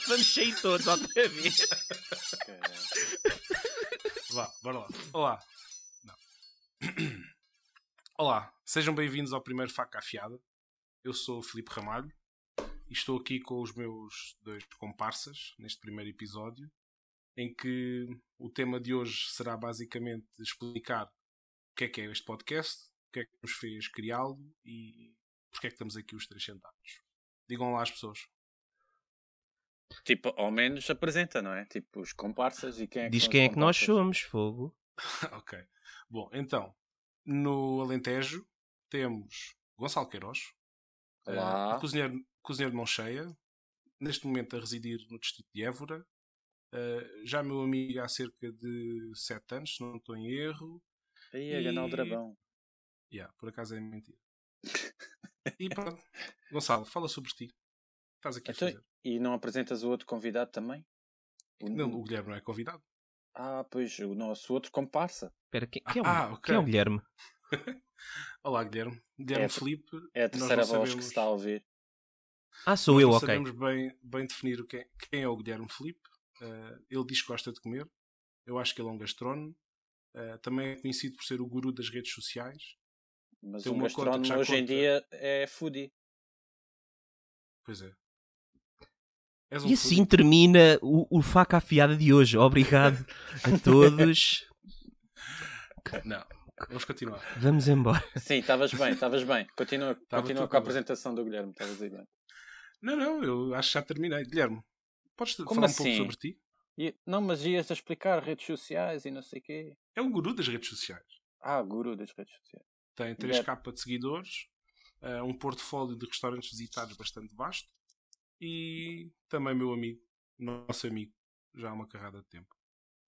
Sair todos outra vez. Vá, bora lá. Olá. Não. Olá, sejam bem-vindos ao primeiro Faca Afiada. Eu sou o Filipe Ramalho e estou aqui com os meus dois comparsas neste primeiro episódio, em que o tema de hoje será basicamente explicar o que é que é este podcast, o que é que nos fez criá-lo e porque é que estamos aqui os três sentados. Digam lá às pessoas. Tipo, ao menos apresenta, não é? Tipo, os comparsas e quem é que Diz quem é que nós somos, fogo. ok. Bom, então, no Alentejo temos Gonçalo Queiroz, Olá. eh, cozinheiro, cozinheiro de mão cheia, neste momento a residir no distrito de Évora. Eh, já meu amigo há cerca de 7 anos, se não estou em erro. Aí a ganhar o E- dragão. Yeah, por acaso é mentira. E pronto, Gonçalo, fala sobre ti. Estás aqui Então, a fazer. E não apresentas o outro convidado também? O- Não, o Guilherme não é convidado. Ah, pois, o nosso outro comparsa. Espera, quem, quem é o, Ah, ok. quem é o Guilherme? Olá, Guilherme. Guilherme É Felipe. É a terceira voz que sabemos- se está a ouvir. Ah, sou Nós eu, não ok. sabemos bem, bem definir o que é- quem é o Guilherme Felipe. Eh, ele diz que gosta de comer. Eu acho que ele é um gastrónomo. Eh, também é conhecido por ser o guru das redes sociais. Mas Tem um que gastrónomo hoje em conta. dia é foodie. Pois é. Um E assim termina o, o faca afiada de hoje. Obrigado a todos. Não, vamos continuar. Vamos embora. Sim, estavas bem, estavas bem. Continua, Tava continua com a bem. apresentação do Guilherme. Estavas aí bem. Não, não, eu acho que já terminei. Guilherme, podes Como falar um pouco assim? sobre ti? E- não, mas ias a explicar redes sociais e não sei o quê. É o guru das redes sociais. Ah, guru das redes sociais. Tem 3k de seguidores, eh, um portfólio de restaurantes visitados bastante vasto e também meu amigo, nosso amigo, já há uma carrada de tempo.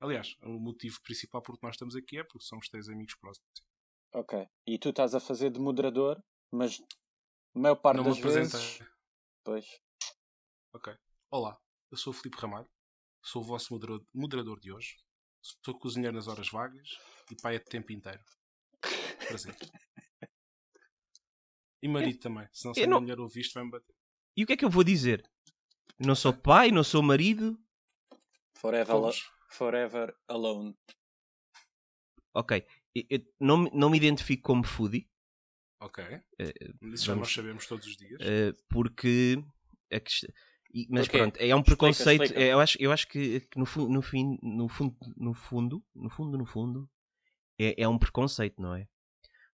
Aliás, o motivo principal por que nós estamos aqui é porque somos três amigos próximos. Ok. E tu estás a fazer de moderador, mas a maior parte Não me das apresenta. vezes... Pois. Ok. Olá, eu sou o Filipe Ramalho, sou o vosso moderador, de hoje. Sou cozinheiro nas horas vagas e pai a tempo inteiro. Prazer. E marido também, senão se a minha não- mulher ouvir isto vai-me bater. E o que é que eu vou dizer? Eu não sou pai, não sou marido. Forever, forever alone. Ok. Eu, eu não, me- não me identifico como foodie. Ok. Eh, Isso já nós sabemos todos os dias. eh, porque a mas Porquê? pronto, é um Explica, preconceito. explica. é, eu, acho, eu acho que, que no, fu- no, fim, no, fundo, no fundo, no fundo, no fundo, é, é um preconceito, não é?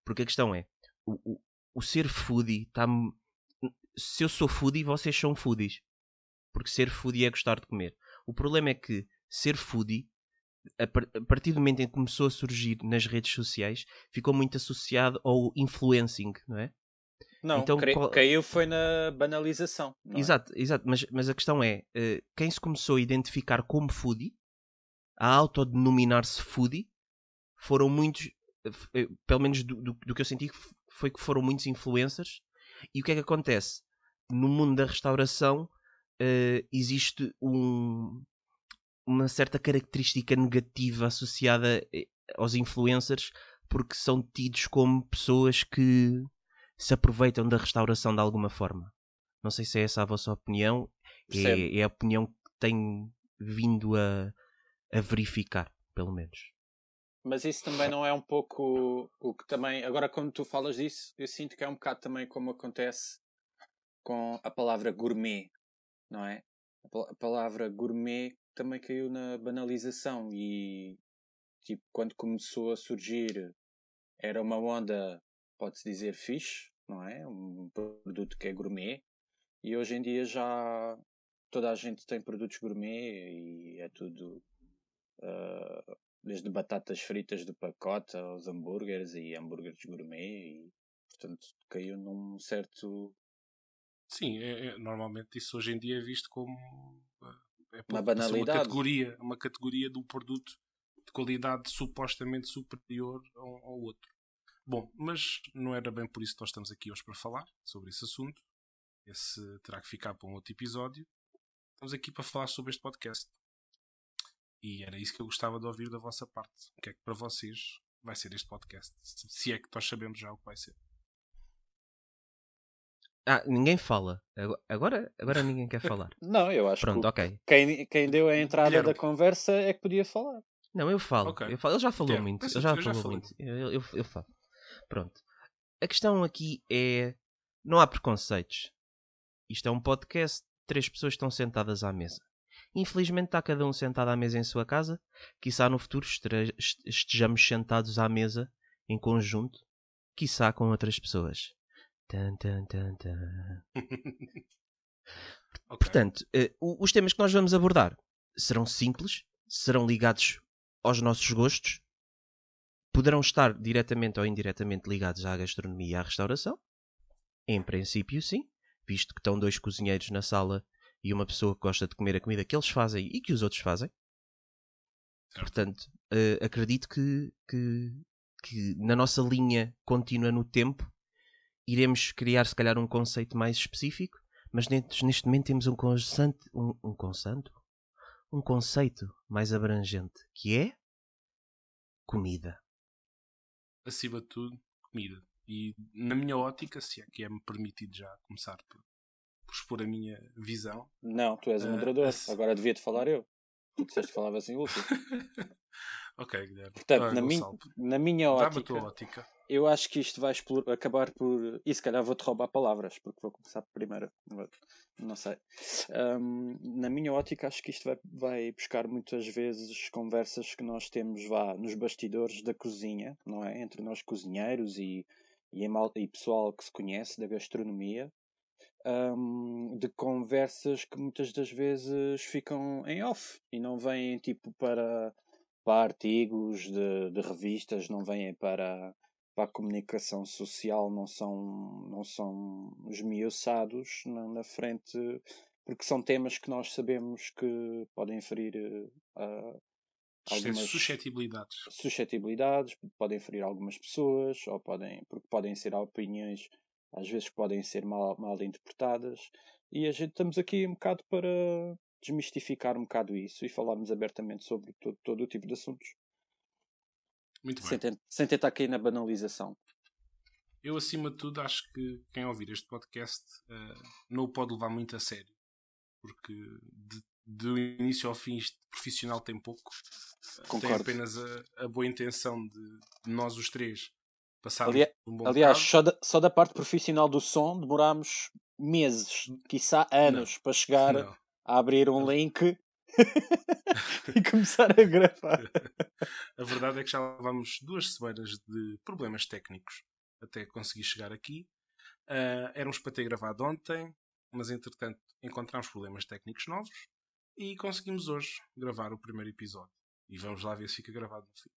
Porque a questão é, o, o, o ser foodie está. Se eu sou foodie, vocês são foodies. Porque ser foodie é gostar de comer. O problema é que ser foodie, a, par- a partir do momento em que começou a surgir nas redes sociais, ficou muito associado ao influencing, não é? Não, Então, qual- caiu foi na banalização. é? Exato, exato. Mas, mas a questão é, eh, quem se começou a identificar como foodie, a autodenominar-se foodie, foram muitos, eh, pelo menos do, do, do que eu senti, foi que foram muitos influencers. E o que é que acontece? No mundo da restauração eh, existe um- uma certa característica negativa associada eh, aos influencers porque são tidos como pessoas que se aproveitam da restauração de alguma forma. Não sei se é essa a vossa opinião. É, é a opinião que tenho vindo a, a verificar, pelo menos. Mas isso também não é um pouco o que também. Agora, quando tu falas disso, eu sinto que é um bocado também como acontece com a palavra gourmet, não é? A pal- a palavra gourmet também caiu na banalização e, tipo, quando começou a surgir, era uma onda, pode-se dizer, fixe, não é? Um produto que é gourmet. E hoje em dia já toda a gente tem produtos gourmet e é tudo. ah, desde batatas fritas do pacote aos hambúrgueres e hambúrgueres gourmet e portanto caiu num certo Sim, é- é- normalmente isso hoje em dia é visto como eh, é Uma uma banalidade. categoria, uma categoria de um produto de qualidade supostamente superior ao, ao outro. Bom, mas não era bem por isso que nós estamos aqui hoje para falar sobre esse assunto. Esse terá que ficar para um outro episódio. Estamos aqui para falar sobre este podcast. E era isso que eu gostava de ouvir da vossa parte. O que é que para vocês vai ser este podcast? Se é que nós sabemos já o que vai ser. Ah, ninguém fala. Agora- Agora, ninguém quer falar. Não, eu acho Pronto, que ok. quem, quem deu a entrada Guilherme. da conversa é que podia falar. Não, eu falo. Ok. eu falo. Ele já falou Guilherme, muito. Ele já eu já falou falei. muito. Eu, eu, eu falo. Pronto. A questão aqui é. Não há preconceitos. Isto é um podcast. Três pessoas estão sentadas à mesa. Infelizmente está cada um sentado à mesa em sua casa. Quiçá no futuro estejamos sentados à mesa em conjunto. Quiçá com outras pessoas. Tan, tan, tan, tan. Portanto, eh, o- os temas que nós vamos abordar serão simples, serão ligados aos nossos gostos, poderão estar diretamente ou indiretamente ligados à gastronomia e à restauração. Em princípio, sim, visto que estão dois cozinheiros na sala e uma pessoa que gosta de comer a comida que eles fazem e que os outros fazem. Certo. Portanto, eh, acredito que, que, que na nossa linha contínua no tempo iremos criar, se calhar, um conceito mais específico mas neste, neste momento temos um constante, um, um constante, um conceito mais abrangente, que é comida. Acima de tudo, comida. E na minha ótica, se é que é-me permitido já começar por, por expor a minha visão. Não, tu és o Ah, moderador. esse- Agora devia-te falar eu. Tu disseste que falava assim último. ok, Guilherme. Portanto, Ah, na, min- na minha ótica, ótica. eu acho que isto vai acabar por. E se calhar vou-te roubar palavras, porque vou começar primeiro. Não sei. Ahm, na minha ótica, acho que isto vai, vai buscar muitas vezes conversas que nós temos vá, nos bastidores da cozinha, não é? Entre nós cozinheiros e, e, e pessoal que se conhece da gastronomia. ahm, de conversas que muitas das vezes ficam em off e não vêm tipo para, para artigos de, de revistas, não vêm para, para a comunicação social, não são, não são esmiuçados na, na frente, porque são temas que nós sabemos que podem ferir a algumas Suscetibilidades. suscetibilidades, podem ferir algumas pessoas, ou podem, porque podem ser opiniões às vezes que podem ser mal, mal interpretadas, e a gente estamos aqui um bocado para desmistificar um bocado isso e falarmos abertamente sobre todo, todo o tipo de assuntos, Muito bem. sem, ten- sem tentar cair na banalização. Eu, acima de tudo, acho que quem ouvir este podcast eh, não o pode levar muito a sério. Porque de, do início ao fim isto profissional tem pouco. Eh, Tem Concordo. apenas a, a boa intenção de, de nós os três passarmos um bom Aliás, só da, só da parte profissional do som demorámos meses, quiçá anos, para chegar Não. A abrir um link e começar a gravar. A verdade é que já levámos duas semanas de problemas técnicos até conseguir chegar aqui. Ah, éramos para ter gravado ontem, mas entretanto encontramos problemas técnicos novos e conseguimos hoje gravar o primeiro episódio. E vamos lá ver se fica gravado no fim.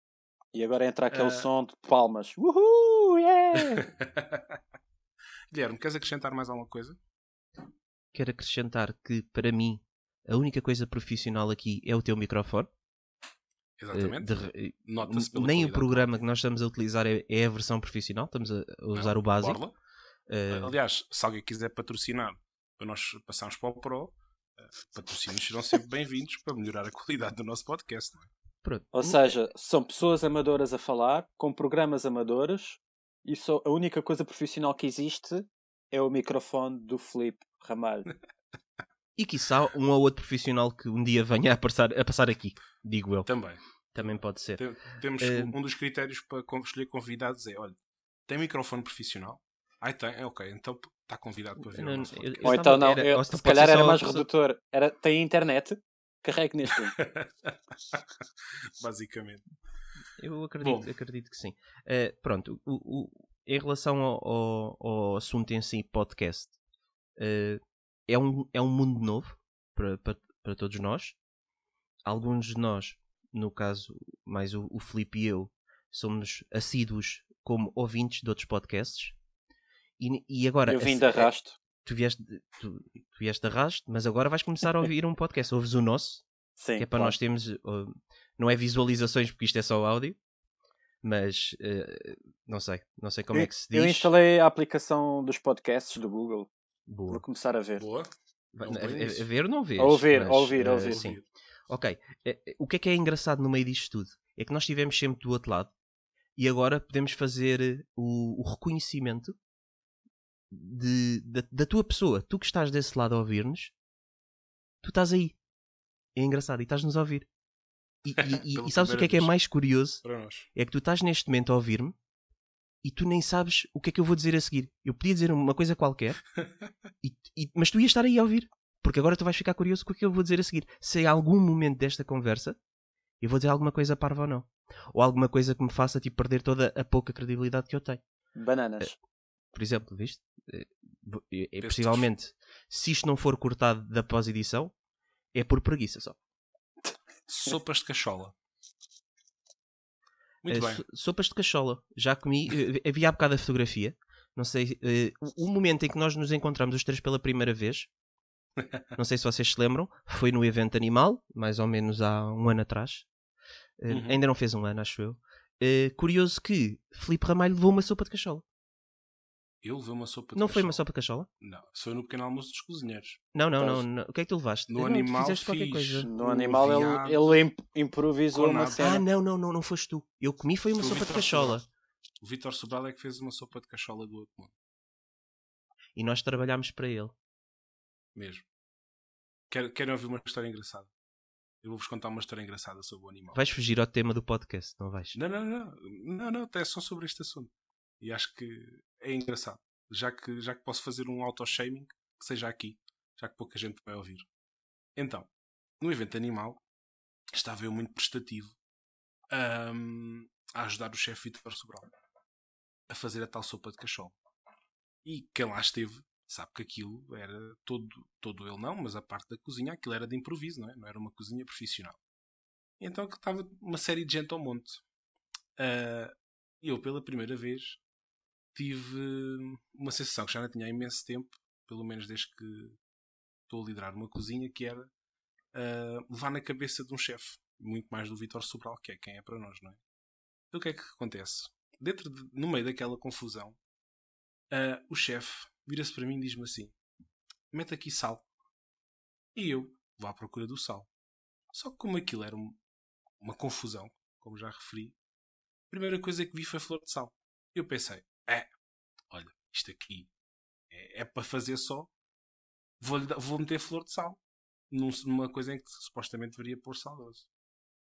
E agora entra aquele Ah. som de palmas. Uhul! Yeah! Guilherme, queres acrescentar mais alguma coisa? Quero acrescentar que, para mim, a única coisa profissional aqui é o teu microfone. Eh, Exatamente. de eh, Nota-se pela nem o programa que nós estamos a utilizar é, é a versão profissional, estamos a, a usar Não, o básico. Borla. Eh, Aliás, se alguém quiser patrocinar para nós passarmos para o Pro, eh, patrocínios serão sempre bem-vindos para melhorar a qualidade do nosso podcast. é? pronto. Ou seja, são pessoas amadoras a falar, com programas amadores, e só a única coisa profissional que existe é o microfone do Felipe Ramalho. E quiçá um ou outro profissional que um dia venha a passar, a passar aqui, digo eu. Também. Também pode ser. Tem- Temos Eh, um dos critérios para escolher convidados é, olha, tem microfone profissional? Ai, tem, é ok, então está convidado para vir Não, ao nosso eu- eu Ou então não, era- eu- se calhar era mais redutor. Era, tem internet? Carregue neste link. Basicamente. Eu acredito, Bom. acredito que sim. Eh, pronto, o, o- em relação ao, ao- ao assunto em si, podcast, eh, é, um, é um mundo novo para, para, para todos nós. Alguns de nós, no caso, mais o, o Filipe e eu, somos assíduos como ouvintes de outros podcasts. E, e agora, Eu vim de arrasto. tu vieste, tu, tu vieste de arrasto, mas agora vais começar a ouvir um podcast. Ouves o nosso, Sim, que é para claro. nós termos. uh, não é visualizações porque isto é só áudio, mas uh, não sei, não sei como é que se diz. Eu instalei a aplicação dos podcasts do Google. Boa. Vou começar a ver. Boa. Não a, a- a ver não vês. A ouvir, mas, a ouvir, a uh, ouvir. Sim. Ok. Eh, eh, O que é que é engraçado no meio disto tudo? É que nós estivemos sempre do outro lado e agora podemos fazer eh, o, o reconhecimento de, da, da tua pessoa. Tu que estás desse lado a ouvir-nos, tu estás aí. É engraçado e estás-nos a ouvir. E, e- e- e sabes o que é que é mais curioso? Para nós. É que tu estás neste momento a ouvir-me e tu nem sabes o que é que eu vou dizer a seguir. Eu podia dizer uma coisa qualquer, e- e- mas tu ias estar aí a ouvir. Porque agora tu vais ficar curioso com o que eu vou dizer a seguir. Se em algum momento desta conversa eu vou dizer alguma coisa parva ou não. Ou alguma coisa que me faça tipo, perder toda a pouca credibilidade que eu tenho. Bananas. Por exemplo, viste? Eh, é- é possivelmente, se isto não for cortado da pós-edição, é por preguiça só. Sopas de cachola. Muito Eh, bem. so- sopas de cachola. Já comi. eh, havia há bocado a fotografia. Não sei. eh, o, momento em que nós nos encontramos os três pela primeira vez. Não sei se vocês se lembram. Foi no evento animal, mais ou menos há um ano atrás. Uhum. Ainda não fez um ano, acho eu. Curioso que Filipe Ramalho levou uma sopa de cachola. Eu levei uma sopa de Não foi uma sopa de cachola? Não, foi no pequeno almoço dos cozinheiros. Não, não, Estás- não, não. O que é que tu levaste? No não, animal fizeste qualquer fiz. coisa. No animal ele, ele imp- improvisou com uma nada. cena. Ah, não, não, não, não foste tu. Eu comi foi uma Foi sopa de cachola. Sobral. O Vítor Sobral é que fez uma sopa de cachola do outro mundo. E nós trabalhámos para ele. Mesmo. Quer- Querem ouvir uma história engraçada? Eu vou-vos contar uma história engraçada sobre o animal. Vais fugir ao tema do podcast, não vais? Não, não, não. Não, não, até é só sobre este assunto. E acho que é engraçado. Já que, já que posso fazer um auto-shaming, que seja aqui. Já que pouca gente vai ouvir. Então, no evento animal, estava eu muito prestativo ahm, a ajudar o chefe Vitor Sobral a fazer a tal sopa de cachola. E quem lá esteve sabe que aquilo era todo, todo ele não, mas a parte da cozinha, aquilo era de improviso, não é? Não era uma cozinha profissional. Então estava uma série de gente ao monte. Ah, E eu, pela primeira vez, tive uma sensação que já não tinha há imenso tempo, pelo menos desde que estou a liderar uma cozinha, que era ah, levar na cabeça de um chefe. Muito mais do Vitor Sobral, que é quem é para nós, não é? Então o que é que acontece? Dentro de- no meio daquela confusão, ah, o chefe vira-se para mim e diz-me assim: mete aqui sal. E eu vou à procura do sal. Só que como aquilo era um- uma confusão, como já referi, a primeira coisa que vi foi flor de sal. Eu pensei, é, olha, isto aqui é, é para fazer só, vou, vou meter flor de sal num- numa coisa em que supostamente deveria pôr sal doce.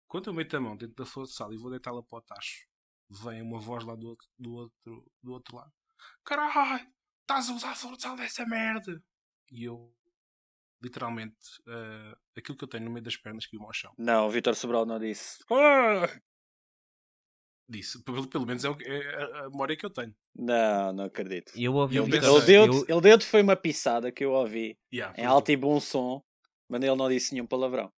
Quando eu meto a mão dentro da flor de sal e vou deitá-la para o tacho, vem uma voz lá do outro, do outro, do outro lado: Caralho, estás a usar flor de sal dessa merda! E eu, literalmente, eh, aquilo que eu tenho no meio das pernas caiu ao chão. Não, o Vitor Sobral não disse. Disse, pelo, pelo menos é, o que- é a- memória que eu tenho. Não, não acredito. Eu ouvi Ele deu-te eu- ele deu foi uma pisada que eu ouvi Yeah, em alto é. e bom som, mas ele não disse nenhum palavrão.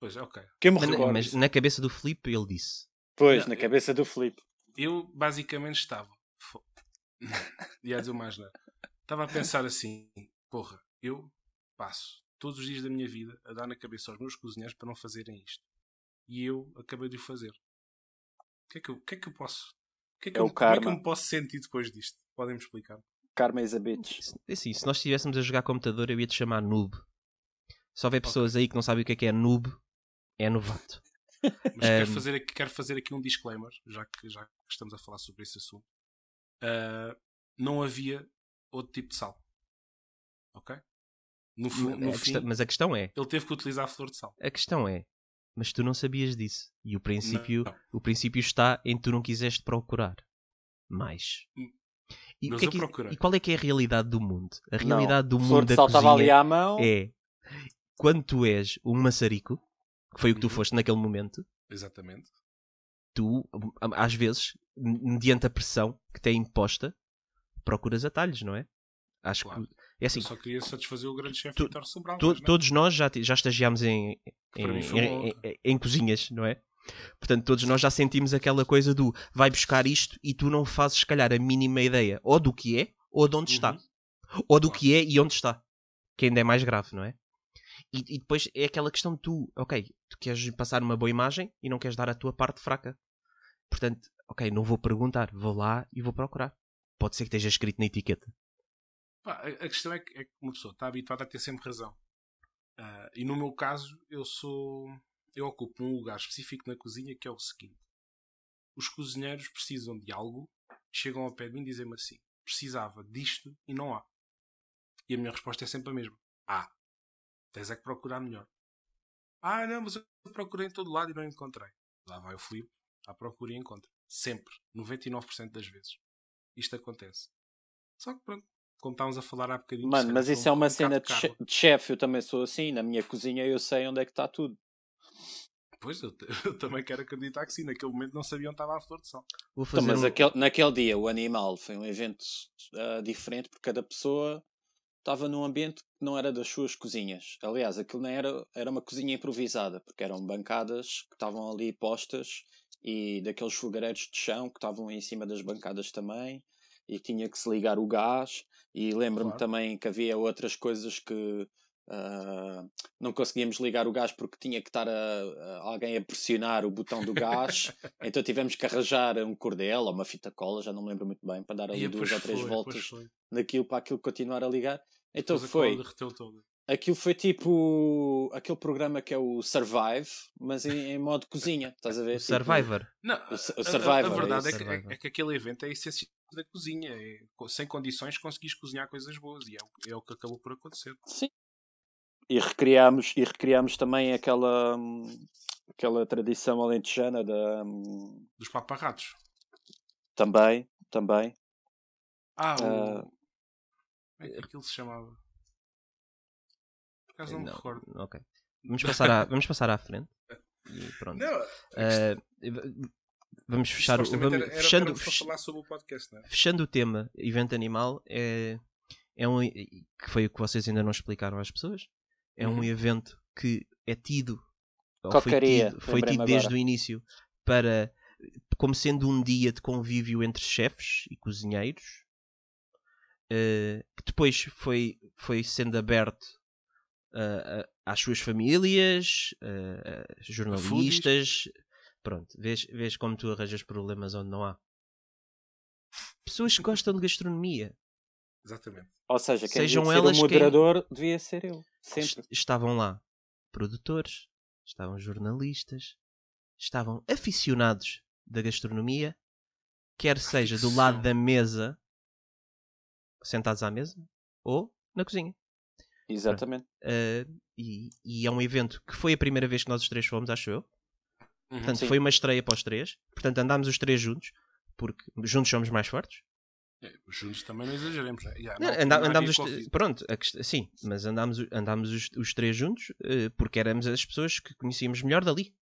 Pois é, ok. Que me Mas, mas na cabeça do Filipe ele disse. Pois, Não, na eu- cabeça do Filipe. Eu basicamente estava. Ia dizer mais nada. Estava a pensar assim: porra, eu passo todos os dias da minha vida a dar na cabeça aos meus cozinheiros para não fazerem isto. E eu acabei de o fazer. O que é que eu, que é que eu posso? O que é que É eu, o como é que eu karma. me posso sentir depois disto? Podem-me explicar? Karma is a bitch. Se- Assim, se nós estivéssemos a jogar computador, eu ia te chamar noob. Se houver pessoas aí que não sabem o que é que é noob, é novato. Mas quero, Um, fazer aqui, quero fazer aqui um disclaimer, já que, já que estamos a falar sobre esse assunto. Ah, não havia outro tipo de sal. Ok? No, no A fim, questão- mas a questão é, ele teve que utilizar a flor de sal. a questão é, mas tu não sabias disso. E o princípio, Não. o princípio está em tu não quiseste procurar mais. Hum. E, que é que- e qual é que é a realidade do mundo? A Não, realidade do flor mundo da estava ali cozinha à mão. é quando tu és um maçarico, que foi o que tu Uhum. foste naquele momento, Exatamente. tu, às vezes, mediante a pressão que te é imposta, procuras atalhos, não é? Acho Claro. que é assim. eu só queria satisfazer o grande chefe Vitor Sobral. to- não. todos nós já, já estagiámos em, em, em- em- em cozinhas, não é? Portanto, todos nós já sentimos aquela coisa do vai buscar isto e tu não fazes, se calhar, a mínima ideia ou do que é ou de onde está. Uhum. Ou do que é e onde está. Que ainda é mais grave, não é? E, e depois é aquela questão de tu, ok, tu queres passar uma boa imagem e não queres dar a tua parte fraca. Portanto, ok, não vou perguntar, vou lá e vou procurar. Pode ser que esteja escrito na etiqueta. Pá, a, questão é que, é que uma pessoa está habituada a ter sempre razão. Ah, e no meu caso, eu sou. Eu ocupo um lugar específico na cozinha que é o seguinte: os cozinheiros precisam de algo, chegam ao pé de mim e dizem-me assim: precisava disto e não há. E a minha resposta é sempre a mesma. Há. Tens é que procurar melhor. Ah, não, mas eu procurei em todo lado e não encontrei. Lá vai o Filipe, à procura e encontra. Sempre. 99% das vezes. Isto acontece. Só que pronto, como estávamos a falar há bocadinho. Mano, mas isso é uma um cena de, che de chefe, eu também sou assim. Na minha cozinha eu sei onde é que está tudo. Pois, eu, eu, também quero acreditar que sim. Naquele momento não sabiam onde estava a flor de sal. Então, mas um... aquele, naquele dia, o animal foi um evento uh, diferente porque cada pessoa estava num ambiente que não era das suas cozinhas. Aliás, aquilo não era, era uma cozinha improvisada, porque eram bancadas que estavam ali postas e daqueles fogareiros de chão que estavam em cima das bancadas também e tinha que se ligar o gás e lembro-me claro. também que havia outras coisas que uh, não conseguíamos ligar o gás porque tinha que estar a, a alguém a pressionar o botão do gás então tivemos que arranjar um cordel ou uma fita cola, já não me lembro muito bem para dar ali e duas ou três foi, voltas naquilo para aquilo continuar a ligar então foi aquilo foi tipo aquele programa que é o Survive, mas em, em modo cozinha, estás a ver? O tipo, Survivor. Não, o, o Survivor. A, a, verdade é, é, que, é, é, que, aquele evento é essencial da cozinha. É, sem condições conseguis cozinhar coisas boas e é o, é o que acabou por acontecer. Sim. E recriámos, e recriámos também aquela, aquela tradição alentejana da, dos paparratos. Também, também. Ah, o... Uh, aquilo se chamava. Por acaso não, não me recordo. Ok. Vamos passar, à, vamos passar à frente. E pronto. Não, uh, vamos fechar o. Vamos, era, era fechando, falar sobre o podcast, não é? Fechando o tema evento animal, é, é um. que foi o que vocês ainda não explicaram às pessoas. É um uhum. evento que é tido. Cocaria, foi tido, foi tido desde o início para. como sendo um dia de convívio entre chefes e cozinheiros. Uh, que depois foi, foi sendo aberto uh, às suas famílias, uh, jornalistas, Pronto, vês, vês como tu arranjas problemas onde não há. Pessoas que gostam de gastronomia. Exatamente. Ou seja, quem Sejam elas o moderador quem... devia ser eu. Sempre. Estavam lá produtores, estavam jornalistas, estavam aficionados da gastronomia, quer seja do lado da mesa, sentados à mesa, ou na cozinha. Exatamente. Uh, e, e, é um evento que foi a primeira vez que nós os três fomos, acho eu. Uhum, Portanto, sim. foi uma estreia para os três. Portanto, andámos os três juntos, porque juntos somos mais fortes. É, juntos também não exageremos. Né? Yeah, não, andá, andámos os, pronto, a, sim, mas andámos, andámos os, os três juntos uh, porque éramos as pessoas que conhecíamos melhor dali.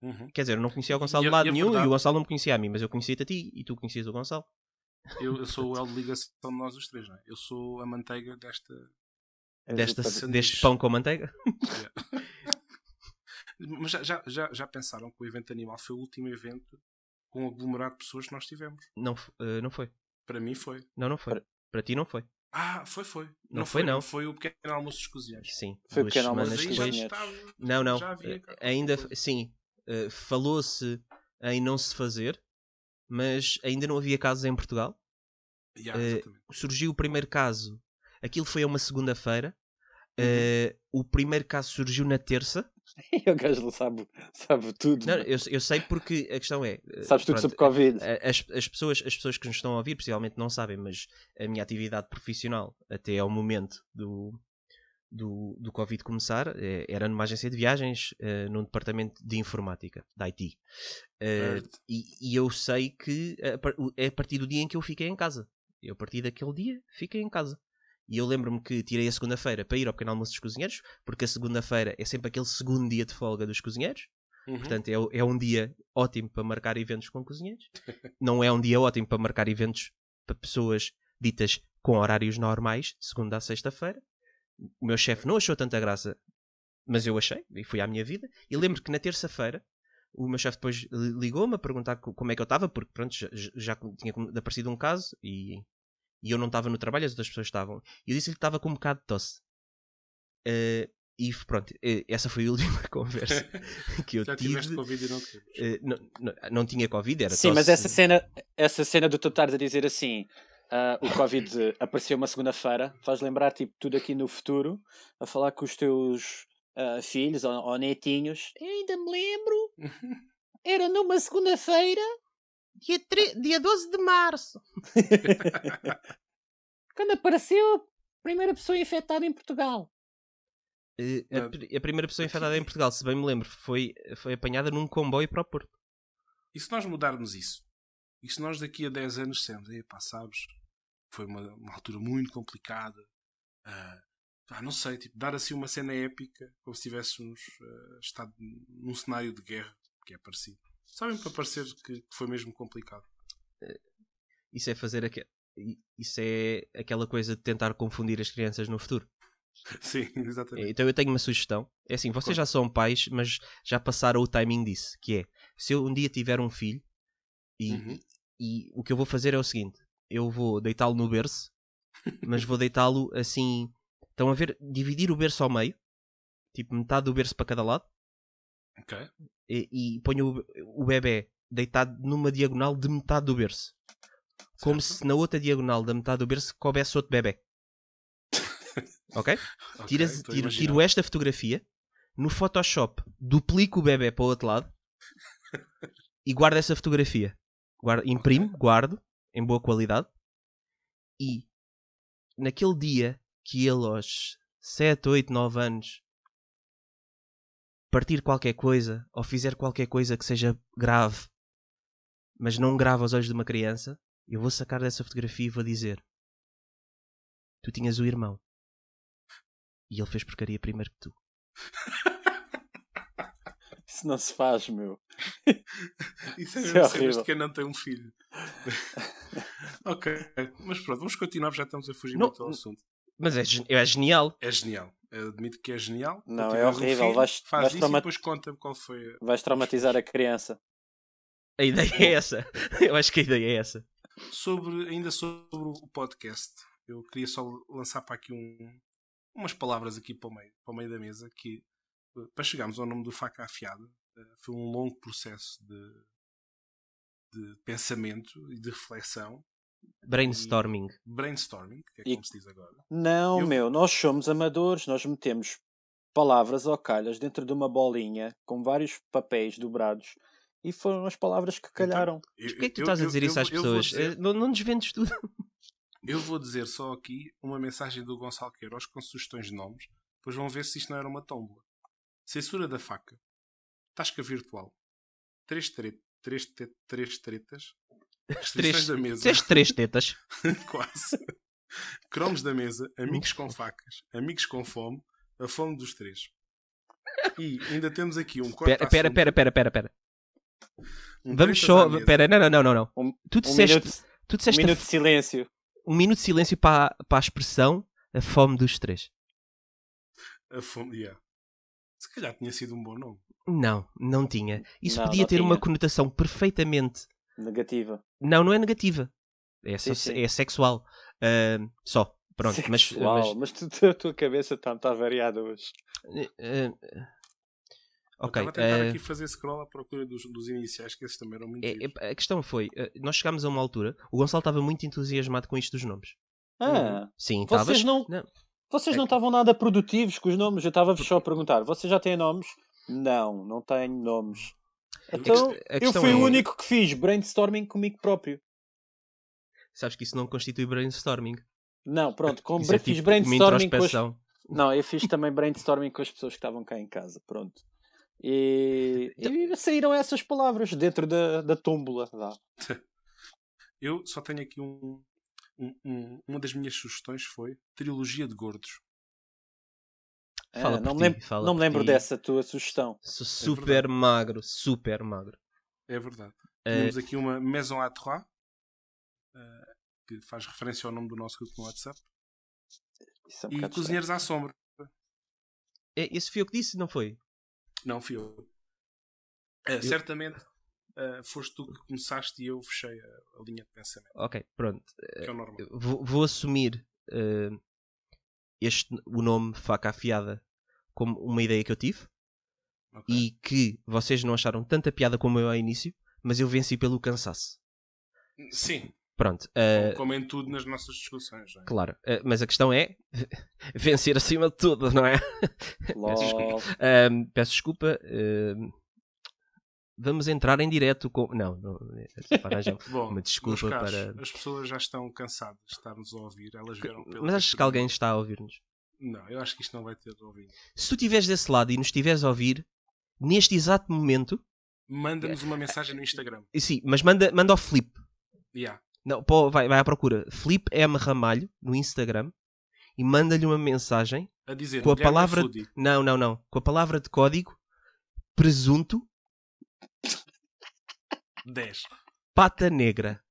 Uhum. Quer dizer, eu não conhecia o Gonçalo e, de lado nenhum verdade... e o Gonçalo não me conhecia a mim, mas eu conhecia-te a ti e tu conhecias o Gonçalo. Eu, eu sou o elo de ligação de nós os três, não é? Eu sou a manteiga desta. desta deste pão com manteiga? Yeah. Mas já, já, já, já pensaram que o evento animal foi o último evento com um aglomerado de pessoas que nós tivemos? Não, uh, não foi. Para mim foi. Não, não foi. Para, Para ti não foi. Ah, foi, foi. Não, não foi, não. Foi o pequeno almoço dos cozinheiros. Sim. Foi o pequeno almoço dos cozinheiros. Não, não. Havia... ainda, sim. Uh, Falou-se em não se fazer, mas ainda não havia casos em Portugal. Yeah, uh, surgiu o primeiro caso. Aquilo foi a uma segunda-feira. Uhum. o primeiro caso surgiu na terça. o gajo sabe, sabe tudo. Não, eu, eu sei porque a questão é. Eh, Sabes tudo pronto, sobre Covid. As, as, pessoas, as pessoas que nos estão a ouvir, possivelmente não sabem, mas a minha atividade profissional, até ao momento do, do, do Covid começar, eh, era numa agência de viagens, uh, num departamento de informática, da IT. Uh, e, e, eu sei que é a partir do dia em que eu fiquei em casa. Eu, a partir daquele dia, fiquei em casa. E eu lembro-me que tirei a segunda-feira para ir ao pequeno almoço dos cozinheiros, porque a segunda-feira é sempre aquele segundo dia de folga dos cozinheiros. Uhum. Portanto, é, é um dia ótimo para marcar eventos com cozinheiros. Não é um dia ótimo para marcar eventos para pessoas ditas com horários normais, de segunda a sexta-feira. O meu chefe não achou tanta graça, mas eu achei, e fui à minha vida. E lembro que na terça-feira o meu chefe depois ligou-me a perguntar como é que eu estava, porque pronto, já, já tinha aparecido um caso e e eu não estava no trabalho, as outras pessoas estavam. E eu disse-lhe que estava com um bocado de tosse. Uh, e pronto, uh, essa foi a última conversa que eu Já tive. tiveste Covid e não uh, não, não, não, tinha Covid, era Sim, tosse. mas essa cena, essa cena do tu estares a dizer assim. Uh, o Covid apareceu uma segunda-feira, faz lembrar tipo tudo aqui no futuro, a falar com os teus uh, filhos ou, ou netinhos. Eu ainda me lembro, era numa segunda-feira Dia, tre- dia 12 de março. Quando apareceu a primeira pessoa infectada em Portugal. A, a primeira pessoa infectada em Portugal, se bem me lembro, foi, foi apanhada num comboio para o Porto. E se nós mudarmos isso? E se nós daqui a 10 anos dissermos, epá, sabes, foi uma, uma altura muito complicada. ah, pá, não sei, tipo, dar assim uma cena épica, como se tivéssemos ah, estado num cenário de guerra, que é parecido. Sabem, para parecer que, foi mesmo complicado. Isso é fazer i- Isso é aquela coisa de tentar confundir as crianças no futuro. Sim, exatamente. Então eu tenho uma sugestão. É assim, vocês já são pais, mas já passaram o timing disso. Que é, se eu um dia tiver um filho e, Uhum. e o que eu vou fazer é o seguinte: eu vou deitá-lo no berço, mas vou deitá-lo assim. Estão a ver? Dividir o berço ao meio, tipo metade do berço para cada lado, Ok. E, e ponho o, o bebê deitado numa diagonal de metade do berço. Como Certo. se na outra diagonal da metade do berço coubesse outro bebê. ok? Ok, Tiras- estou a tiro, tiro esta fotografia no Photoshop, duplico o bebê para o outro lado e guardo essa fotografia. Guardo, imprimo, guardo em boa qualidade e naquele dia que ele aos 7, 8, 9 anos partir qualquer coisa ou fizer qualquer coisa que seja grave, mas não grave aos olhos de uma criança, eu vou sacar dessa fotografia e vou dizer: Tu tinhas o irmão e ele fez porcaria primeiro que tu. Isso não se faz, meu. Isso é Isso mesmo é cenas horrível. de quem não tem um filho. ok, mas pronto, vamos continuar, já estamos a fugir Não, muito ao assunto. Mas é, é genial. É genial. Admito que é genial. Não, é tiveres um horrível. filho, Vais- faz vais isso trauma- e depois conta qual foi a... Vais traumatizar a criança. A ideia é essa. Eu acho que a ideia é essa. Sobre, ainda sobre o podcast, eu queria só lançar para aqui um, umas palavras aqui para o meio, para o meio da mesa, que eh, para chegarmos ao nome do Faca Afiada, eh, foi um longo processo de, de pensamento e de reflexão, Brainstorming. brainstorming, que é E- como se diz agora. Não, Eu- meu, nós somos amadores, nós metemos palavras ou calhas dentro de uma bolinha com vários papéis dobrados e foram as palavras que calharam. Eu- Porquê é que tu eu- estás a eu- dizer eu isso às pessoas? dizer- Eh, Não, não desvendes tudo. Eu vou dizer só aqui uma mensagem do Gonçalo Queiroz com sugestões de nomes, depois vão ver se isto não era uma tómbola. Censura da faca. Tasca virtual. Três, tre três, te três tretas. Restrições Três, da mesa. três tetas. Quase. Cromos da mesa. Amigos com facas. Amigos com fome. A fome dos três. E ainda temos aqui um quarto Pera, pera, pera, pera, pera, um Vamos só. Pera, não, não, não, não. não. Um, Tu um disseste, minuto, tu um disseste a minuto de silêncio. um minuto de silêncio para, a- para a expressão a fome dos três. A fome, yeah. Se calhar tinha sido um bom nome. Não, não tinha. Isso Não, podia não ter uma tinha. conotação perfeitamente. Negativa. Não, não é negativa. É, Sim, só- sim. é sexual. Ah, só. Pronto, mas, Sexual, mas, tu, a tua cabeça está tá variada hoje. mas, ah, ok. Eu estava a tentar ah, aqui fazer scroll à procura dos, dos iniciais, que esses também eram muito é- é- a questão foi, nós chegámos a uma altura, o Gonçalo estava muito entusiasmado com isto dos nomes. Ah, Sim, vocês estavas. não, Não. vocês É não estavam nada produtivos com os nomes. Eu estava só a perguntar: vocês já têm nomes? Não, não tenho nomes. Então, eu fui é- o único que fiz brainstorming comigo próprio. Sabes que isso não constitui brainstorming. Não, pronto, com Isso é fiz tipo brainstorming com as... Não, eu fiz também brainstorming com as pessoas que estavam cá em casa, pronto. E, e saíram essas palavras dentro da, da tómbola. Vá. Eu só tenho aqui um, um- um- Uma das minhas sugestões foi Trilogia de Gordos. Fala Ah, por não me lembro, fala não me lembro ti. dessa tua sugestão. Sou super magro, super magro. É verdade. Eh, Temos aqui uma Maison à Trois, eh, que faz referência ao nome do nosso grupo no WhatsApp. Isso é um E Cozinheiros à Sombra. é- esse foi eu que disse, não foi? Não, fui eu. Eh, Certamente eh, foste tu que começaste e eu fechei a, a linha de pensamento, Ok, pronto. que é o normal. Vou, vou assumir eh, este, o nome Faca Afiada como uma ideia que eu tive Ok. e que vocês não acharam tanta piada como eu ao início, mas eu venci pelo cansaço. Sim, Pronto, eh, como em tudo nas nossas discussões. não é? claro. eh, mas a questão é vencer acima de tudo, não é? LOL. Ahm, peço desculpa. Vamos entrar em direto com. Não, não. Arranjam Bom, uma desculpa caros, para. As pessoas já estão cansadas de estar-nos a ouvir. Elas viram pelo Mas achas que alguém está a ouvir-nos? Não, eu acho que isto não vai ter ouvido. Se tu estiveres desse lado e nos estiveres a ouvir, neste exato momento, Manda-nos uma mensagem no Instagram. e sim, mas manda, manda ao Flip. Yeah. Não, pô, vai, vai à procura. Flip M Ramalho no Instagram e manda-lhe uma mensagem A dizer, Com a palavra-. Não, não, não. Com a palavra de código presunto 10. pata negra.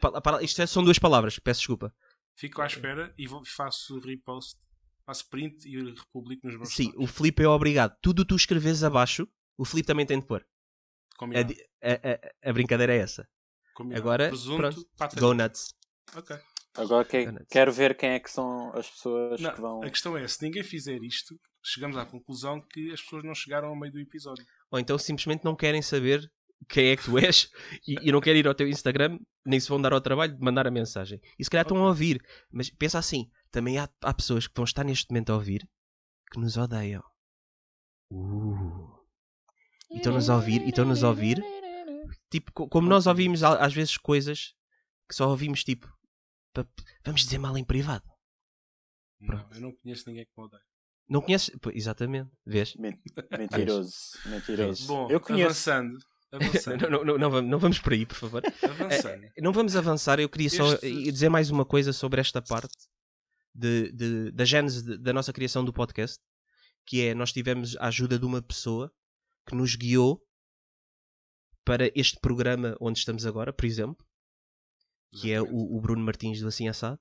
Pa- pa- Isto é- são duas palavras, peço desculpa. Fico à espera e vou, faço repost, faço print e republico nos meus Sim, stories. o Filipe é obrigado. Tudo tu escreves abaixo, o Filipe também tem de pôr. A, Combinado. a- a- a brincadeira é essa. Combinado. Agora, Presunto, pronto, pata Go nuts. Ok. Agora que- quero ver quem é que são as pessoas Não, que vão. A questão é, se ninguém fizer isto, chegamos à conclusão que as pessoas não chegaram ao meio do episódio. Ou então simplesmente não querem saber quem é que tu és e, e não querem ir ao teu Instagram, nem se vão dar ao trabalho de mandar a mensagem. E se calhar estão a ouvir. Mas pensa assim, também há, há pessoas que vão estar neste momento a ouvir que nos odeiam. Uh. E estão-nos a ouvir, e estão-nos a ouvir. Tipo, co- como nós ouvimos às vezes coisas que só ouvimos tipo, vamos dizer mal em privado. Não, eu não conheço ninguém que me odeie. Não conheces? Pô, exatamente, vês? Men- Mentiroso, mentiroso. Bom, eu conheço. avançando. Avançando. Não, não, não, não vamos, não vamos por aí, por favor. avançando. Não vamos avançar, eu queria só Este- dizer mais uma coisa sobre esta parte de, de- da gênese de- da nossa criação do podcast, que é nós tivemos a ajuda de uma pessoa que nos guiou para este programa onde estamos agora, por exemplo, que é o, o Bruno Martins do Assim Assado,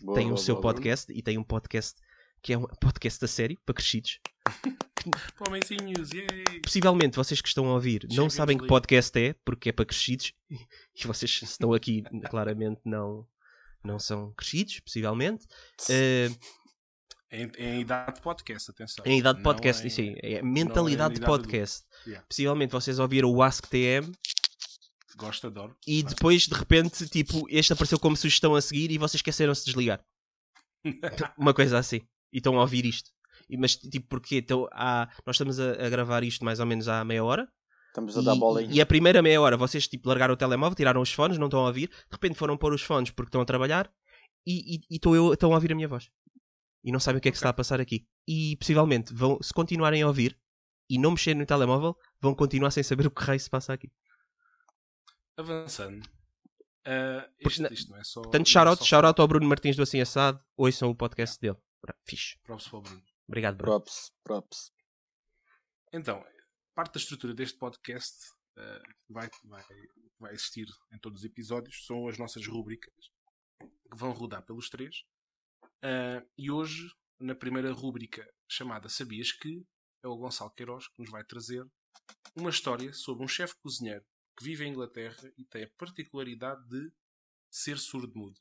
Boa, tem o boa, seu boa, Bruno. podcast e tem um podcast que é um podcast a sério, para crescidos. Homenzinhos, yay! Possivelmente vocês que estão a ouvir não sabem que podcast é, porque é para crescidos, e vocês estão aqui claramente não, não são crescidos, possivelmente. Eh, Em, em idade de podcast, atenção. em idade de podcast, em- sim, é não mentalidade de podcast. Yeah. Possivelmente vocês ouviram o AskTM Gosto, adoro. e depois de repente, tipo, este apareceu como sugestão a seguir e vocês esqueceram-se de desligar. Uma coisa assim. E estão a ouvir isto. E, mas, tipo, porquê? Então, há, nós estamos a, a gravar isto mais ou menos há meia hora. Estamos a dar bola E, e a primeira meia hora vocês tipo, largaram o telemóvel, tiraram os fones, não estão a ouvir. De repente foram pôr os fones porque estão a trabalhar e, e, e estão a ouvir a minha voz. E não sabem o que é que se está a passar aqui. E possivelmente, vão, se continuarem a ouvir e não mexerem no telemóvel, vão continuar sem saber o que raio se passa aqui. Avançando. Porque isto, isto não é só. Portanto, não é shout-out só shout ao Bruno Martins do Assim Assado. Ouçam o podcast dele. Pronto, Fixe. props para o Bruno. Obrigado, Bruno. Props, props. Então, parte da estrutura deste podcast que vai, vai, vai existir em todos os episódios são as nossas rúbricas que vão rodar pelos três. Ah, e hoje, na primeira rúbrica chamada Sabias que, é o Gonçalo Queiroz que nos vai trazer uma história sobre um chefe cozinheiro que vive em Inglaterra e tem a particularidade de ser surdo-mudo.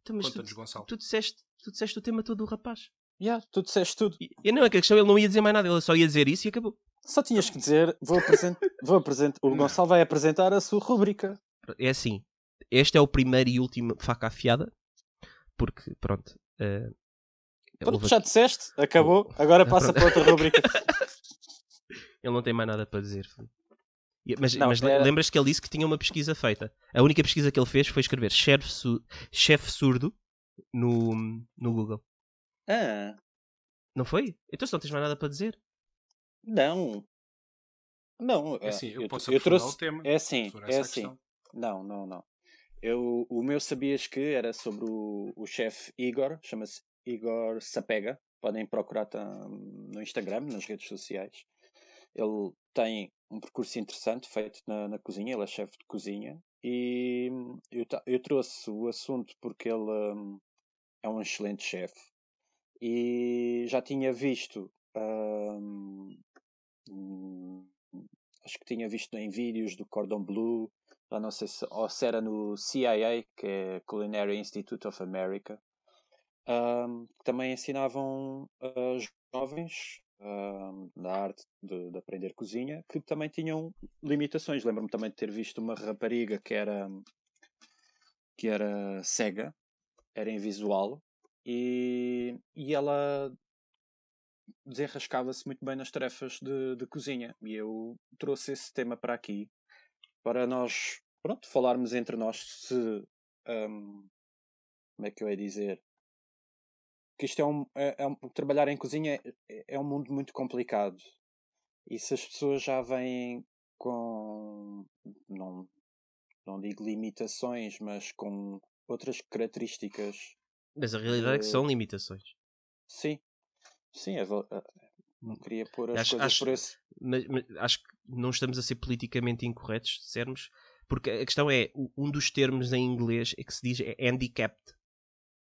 Então, Conta-nos, Gonçalo. tu, disseste, tu disseste o tema todo do rapaz. Yeah, tu disseste tudo. E, e não, é que a questão ele não ia dizer mais nada, ele só ia dizer isso e acabou. Só tinhas que dizer, vou apresentar, vou apresentar, o. Gonçalo vai apresentar a sua rubrica. É assim, este é o primeiro e último faca afiada, porque, pronto. eh, Pronto, já aqui- disseste, acabou, agora passa para outra rubrica. Ele não tem mais nada para dizer. Mas, Não, mas era- lembras que ele disse que tinha uma pesquisa feita. A única pesquisa que ele fez foi escrever chefe, su chefe surdo no, no Google. Ah, Não foi? Então se não tens mais nada para dizer. não. Não, É assim, eu, eu, posso eu trouxe. o tema. É assim, é assim. questão. Não, não, não. Eu, o meu sabias que era sobre o, o chefe Igor, chama-se Igor Sapega. Podem procurar no Instagram, nas redes sociais. Ele tem um percurso interessante feito na, na cozinha, ele é chefe de cozinha. E eu, eu trouxe o assunto porque ele hum, é um excelente chefe. E já tinha visto. hum, hum, acho que tinha visto em vídeos do Cordon Bleu, já não sei se, ou se era no CIA, que é Culinary Institute of America, que também ensinavam a jovens na arte de, de aprender cozinha, que também tinham limitações. Lembro-me também de ter visto uma rapariga que era que era cega, era invisual, e, e ela desenrascava-se muito bem nas tarefas de, de cozinha. E eu trouxe esse tema para aqui para nós, pronto, falarmos entre nós se. Um, como é que eu ia dizer? Que isto é um, é, é um. Trabalhar em cozinha é, é um mundo muito complicado. E se as pessoas já vêm com. Não, não digo limitações, mas com outras características. Mas a realidade é que são limitações. Sim, sim, é, é, não queria pôr as acho, coisas acho, por esse. Mas, mas, acho que não estamos a ser politicamente incorretos, se dissermos, porque a questão é, um dos termos em inglês é que se diz é handicapped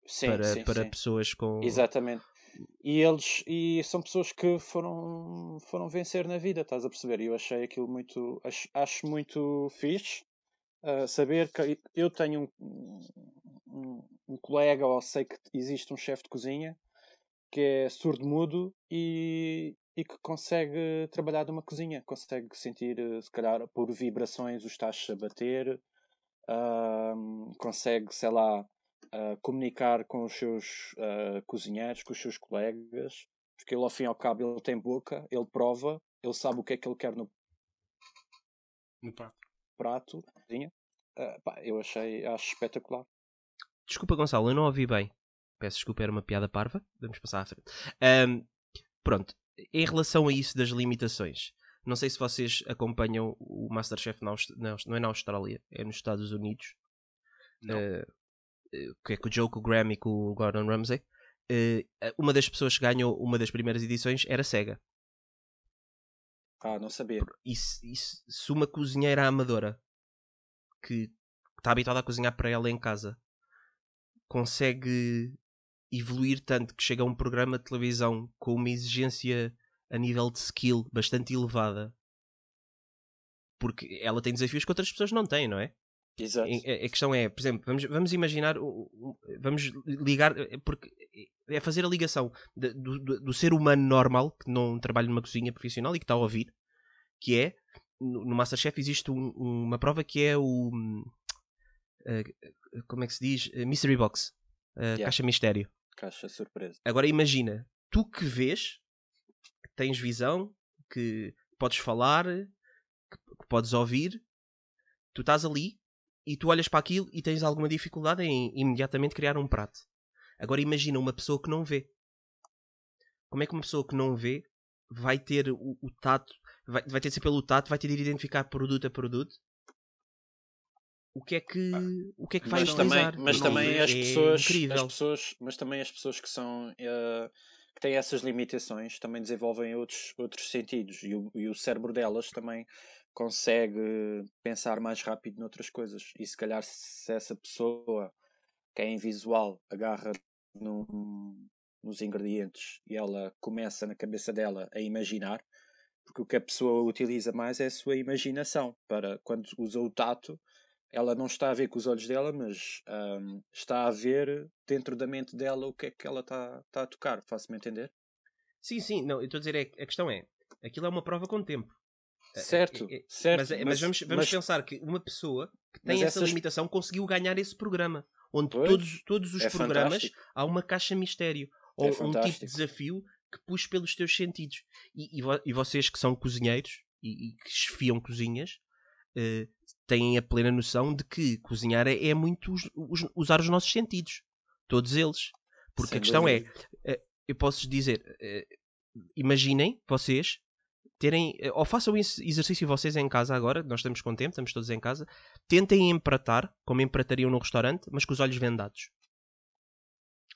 sim, para, sim, para sim. pessoas com. Exatamente. E eles e são pessoas que foram, foram vencer na vida, estás a perceber? E eu achei aquilo muito. Acho, acho muito fixe uh, saber que eu tenho um, um, um, colega, ou sei que existe um chefe de cozinha que é surdo-mudo e, e que consegue trabalhar numa cozinha, consegue sentir, se calhar, por vibrações os tachos a bater, uh, consegue, sei lá, uh, comunicar com os seus uh, cozinheiros, com os seus colegas, porque ele, ao fim e ao cabo, ele tem boca, ele prova, ele sabe o que é que ele quer no, no prato. prato cozinha. Pá, eu achei, acho espetacular. Desculpa, Gonçalo, eu não ouvi bem. Peço desculpa, era uma piada parva. Vamos passar à frente. Um, pronto, em relação a isso das limitações, não sei se vocês acompanham o Masterchef, na não, não é na Austrália, é nos Estados Unidos. Uh, que é com o Joe, com o Graham e com o Gordon Ramsay. Uh, uma das pessoas que ganhou uma das primeiras edições era cega. Ah, não sabia. E se, e se uma cozinheira amadora que está habituada a cozinhar para ela em casa consegue evoluir tanto que chega a um programa de televisão com uma exigência a nível de skill bastante elevada porque ela tem desafios que outras pessoas não têm, não é? Exato. A, questão é, por exemplo, vamos, vamos imaginar, vamos ligar, porque é fazer a ligação do, do, do ser humano normal que não trabalha numa cozinha profissional e que está a ouvir, que é no Masterchef existe um, uma prova que é o uh, como é que se diz? Uh, mystery Box. Uh, yeah. Caixa mistério. Caixa surpresa. Agora imagina, tu que vês, que tens visão, que podes falar, que, que podes ouvir, tu estás ali e tu olhas para aquilo e tens alguma dificuldade em imediatamente criar um prato. Agora imagina uma pessoa que não vê. Como é que uma pessoa que não vê vai ter o, o tato, vai, vai ter de ser pelo tato, vai ter de identificar produto a produto o que é que o que é que vai mas utilizar também, mas também as pessoas as pessoas mas também as pessoas que são uh, que têm essas limitações também desenvolvem outros outros sentidos e o, e o cérebro delas também consegue pensar mais rápido noutras coisas e se calhar se essa pessoa que é invisual agarra num, nos ingredientes e ela começa na cabeça dela a imaginar porque o que a pessoa utiliza mais é a sua imaginação para quando usa o tato ela não está a ver com os olhos dela, mas um, está a ver dentro da mente dela o que é que ela está, está a tocar. Faço-me entender? Sim, sim. Não, eu estou a dizer, é, a questão é, aquilo é uma prova com tempo. Certo, é, é, certo. Mas, mas, mas vamos, vamos mas, pensar que uma pessoa que tem essa essas... limitação conseguiu ganhar esse programa. Onde pois, todos, todos os é programas fantástico. há uma caixa mistério. Ou um tipo de desafio que puxa pelos teus sentidos. E, e, e vocês que são cozinheiros e, e que chefiam cozinhas, Uh, têm a plena noção de que cozinhar é, é muito us, us, usar os nossos sentidos. Todos eles. Porque Sem a questão dúvida. é, eu posso dizer, uh, imaginem vocês terem, ou façam esse exercício vocês em casa agora, nós estamos com tempo, estamos todos em casa, tentem empratar, como empratariam no restaurante, mas com os olhos vendados.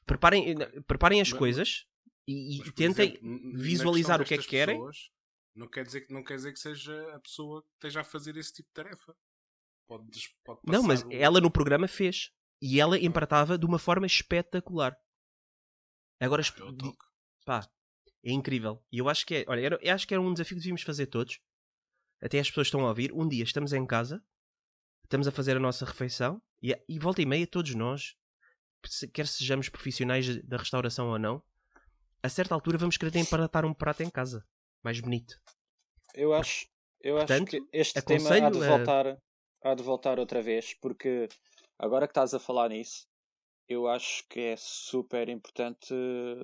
Preparem, preparem as mas, coisas e, e tentem exemplo, visualizar o que é que querem. Pessoas não quer, dizer, não quer dizer que seja a pessoa que esteja a fazer esse tipo de tarefa. Pode, pode não, mas o... ela no programa fez. E ela empratava de uma forma espetacular. Agora, ah, pá, é incrível. E eu acho que é, olha, era, eu acho que era um desafio que devíamos fazer todos. Até as pessoas estão a ouvir. Um dia estamos em casa, estamos a fazer a nossa refeição e, e volta e meia todos nós, quer sejamos profissionais da restauração ou não, a certa altura vamos querer empratar um prato em casa mais bonito. Eu acho, eu Portanto, acho que este tema há de, voltar, a... há de voltar outra vez, porque agora que estás a falar nisso, eu acho que é super importante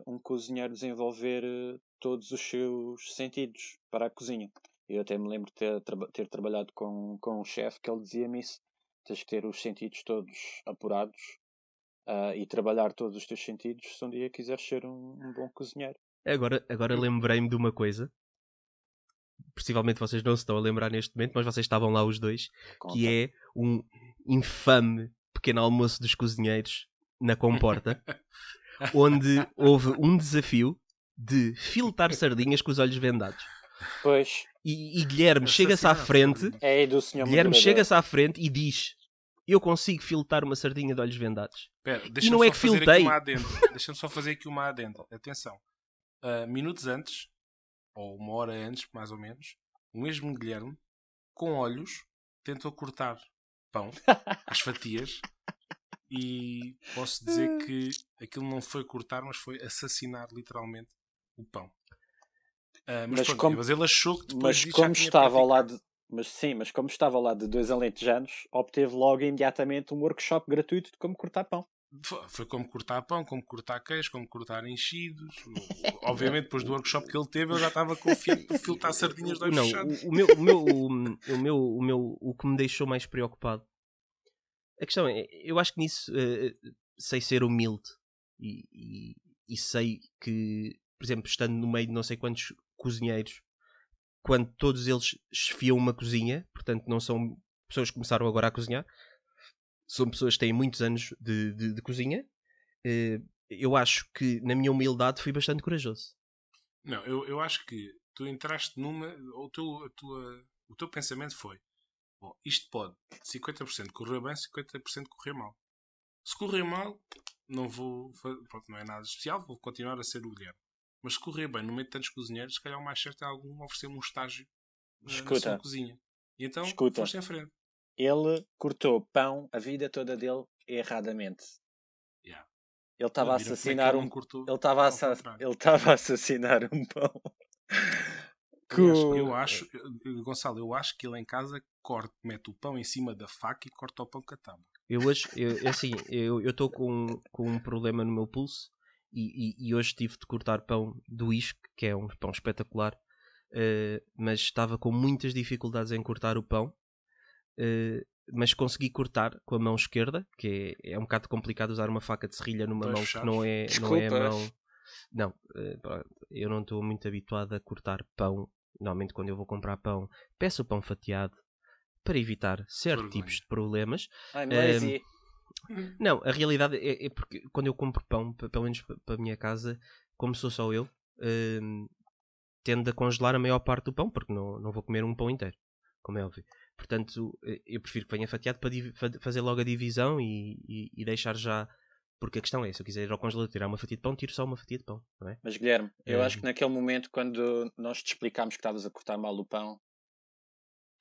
um cozinheiro desenvolver eh, todos os seus sentidos para a cozinha. Eu até me lembro de ter, ter trabalhado com, com um chefe que ele dizia-me isso. Tens que ter os sentidos todos apurados uh, e trabalhar todos os teus sentidos se um dia quiseres ser um, um bom cozinheiro. Agora, agora lembrei-me de uma coisa. Possivelmente vocês não se estão a lembrar neste momento, mas vocês estavam lá os dois. Conta. Que é um infame pequeno almoço dos cozinheiros na comporta, onde houve um desafio de filtrar sardinhas com os olhos vendados. Pois, E, e Guilherme chega-se à frente, é aí do senhor Guilherme chega-se à frente e diz: Eu consigo filtrar uma sardinha de olhos vendados. Espera, deixa-me não é só que fazer filtei. aqui uma adenda. Deixa-me só fazer aqui uma adenda. Atenção. Ah, minutos antes, ou uma hora antes, mais ou menos, o mesmo Guilherme, com olhos, tentou cortar pão às fatias e posso dizer que aquilo não foi cortar, mas foi assassinar literalmente o pão. Ah, mas, Mas pronto, como- mas ele achou que depois Mas como tinha estava ao lado. Mas sim, mas como estava ao lado de dois alentejanos, obteve logo imediatamente um workshop gratuito de como cortar pão. Foi- como cortar pão, como cortar queijo, como cortar enchidos. Obviamente, depois do workshop que ele teve, ele já estava confiante para filtrar sardinhas de olhos Não, fechados. o, o meu, o, meu, o, o meu, o meu, o que me deixou mais preocupado. A questão é, eu acho que nisso eh, sei ser humilde e, e, e sei que, por exemplo, estando no meio de não sei quantos cozinheiros, quando todos eles esfiam uma cozinha, portanto não são pessoas que começaram agora a cozinhar, são pessoas que têm muitos anos de, de, de cozinha. eh, eu acho que, na minha humildade, fui bastante corajoso. Não, eu, eu acho que tu entraste numa. O teu, a tua, o teu pensamento foi: bom, isto pode 50% correr bem, 50% correr mal. Se correr mal, não vou. Pronto, não é nada especial, vou continuar a ser o Guilherme. Mas se correr bem, no meio de tantos cozinheiros, se calhar o mais certo é algum oferecer-me um estágio eh, na Escuta. sua cozinha. E então, Escuta. foste em frente. Ele cortou pão a vida toda dele erradamente. Yeah. Ele estava a é assassinar um ele estava a assassinar um pão. Aliás, eu acho, Gonçalo, eu acho que ele em casa corta, mete o pão em cima da faca e corta o pão com a tábua. Eu hoje, eu, eu, assim, eu estou com, com um problema no meu pulso e, e- e hoje tive de cortar pão do isque, que é um pão espetacular, eh, mas estava com muitas dificuldades em cortar o pão, eh, mas consegui cortar com a mão esquerda, que é, é um bocado complicado usar uma faca de serrilha numa Dois mão que não é, não é a mão. Não, eh, eu não estou muito habituado a cortar pão. Normalmente, quando eu vou comprar pão, peço o pão fatiado para evitar certos tipos de problemas. I'm lazy. Não, a realidade é, é porque quando eu compro pão, pelo menos para a minha casa, como sou só eu, hum, tendo a congelar a maior parte do pão, porque não, não vou comer um pão inteiro, como é óbvio. Portanto, eh, eu prefiro que venha fatiado para fazer logo a divisão e, e- e deixar já. Porque a questão é: se eu quiser ir ao congelador tirar uma fatia de pão, tiro só uma fatia de pão, não é? Mas Guilherme, eu É. acho que naquele momento, quando nós te explicámos que estavas a cortar mal o pão,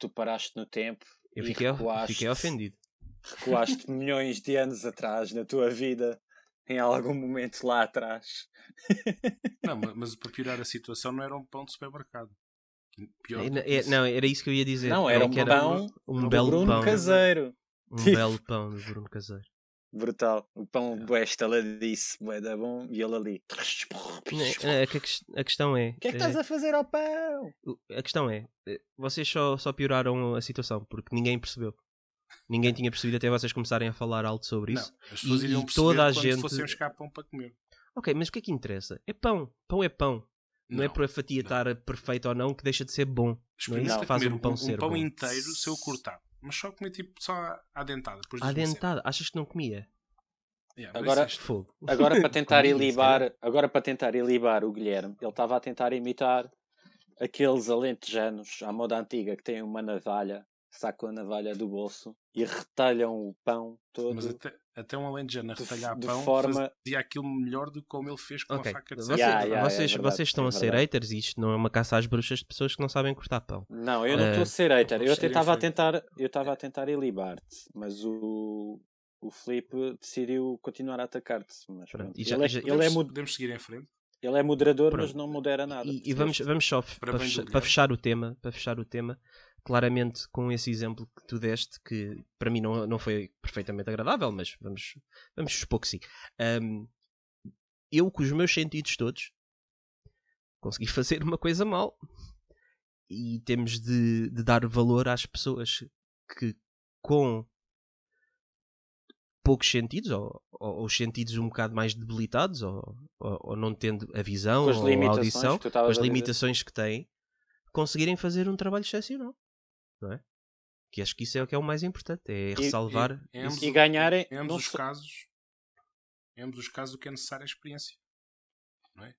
tu paraste no tempo Eu e fiquei, recuaste, fiquei ofendido. recuaste milhões de anos atrás na tua vida, em algum momento lá atrás. Não, ma- mas para piorar a situação não era um pão de supermercado. Pior É, é- não, era isso que eu ia dizer. Não, é era um pão um do belo Bruno pão. caseiro. Um Tipo- belo pão do Bruno Caseiro. Brutal. O pão Yeah. bué estaladiço, bué da bom, e ele ali. Não, é- é a a questão é. O que é que eh, estás a fazer ao pão? A questão é, eh, vocês só, só pioraram a situação porque ninguém percebeu. Ninguém tinha percebido até vocês começarem a falar alto sobre Não, isso. as pessoas E- iriam e perceber toda a quando gente- fossem buscar pão para comer. Ok, mas o que é que interessa? É pão. Pão é pão. Não, é por a fatia não. estar perfeita ou não que deixa de ser bom. Não é isso que faz um pão ser bom. inteiro se eu cortar. Mas só comer tipo só à dentada. Depois À dentada. Achas que não comia? Yeah, Agora-. Fogo. Agora para tentar Comia, ilibar, agora para tentar ilibar o Guilherme, ele estava a tentar imitar aqueles alentejanos à moda antiga que têm uma navalha, sacam a navalha do bolso e retalham o pão todo. Mas até, até um alentejano a retalhar de pão forma- fazia aquilo melhor do que como ele fez com Ok, a faca de vocês, serra. Yeah, yeah, vocês, é verdade, vocês estão é a ser haters e isto não é uma caça às bruxas de pessoas que não sabem cortar pão. Não, eu não estou Eh, a ser hater. Eu até estava a tentar, eu estava a tentar ilibar-te, mas o o Felipe decidiu continuar a atacar-te. Mas Pronto, pronto. e já- ele, é, já- ele, é Podemos, mod- podemos seguir em frente? ele é moderador, Pronto. mas não modera nada. E, e vamos, vamos só, Para para, bem do fecha- Guilherme. para fechar o tema, para fechar o tema, claramente com esse exemplo que tu deste, que para mim não, não foi perfeitamente agradável, mas vamos, vamos supor que sim. Um, eu, com os meus sentidos todos, consegui fazer uma coisa mal. E temos de, de dar valor às pessoas que, com poucos sentidos, ou, ou, os sentidos um bocado mais debilitados, ou, ou, ou não tendo a visão ou a audição, as limitações que têm, conseguirem fazer um trabalho excepcional. Não é? Que acho que isso é o que é o mais importante, é ressalvar e, e, e ganharem. Em ambos os casos, em ambos os casos, o que é necessário é a experiência. Não é?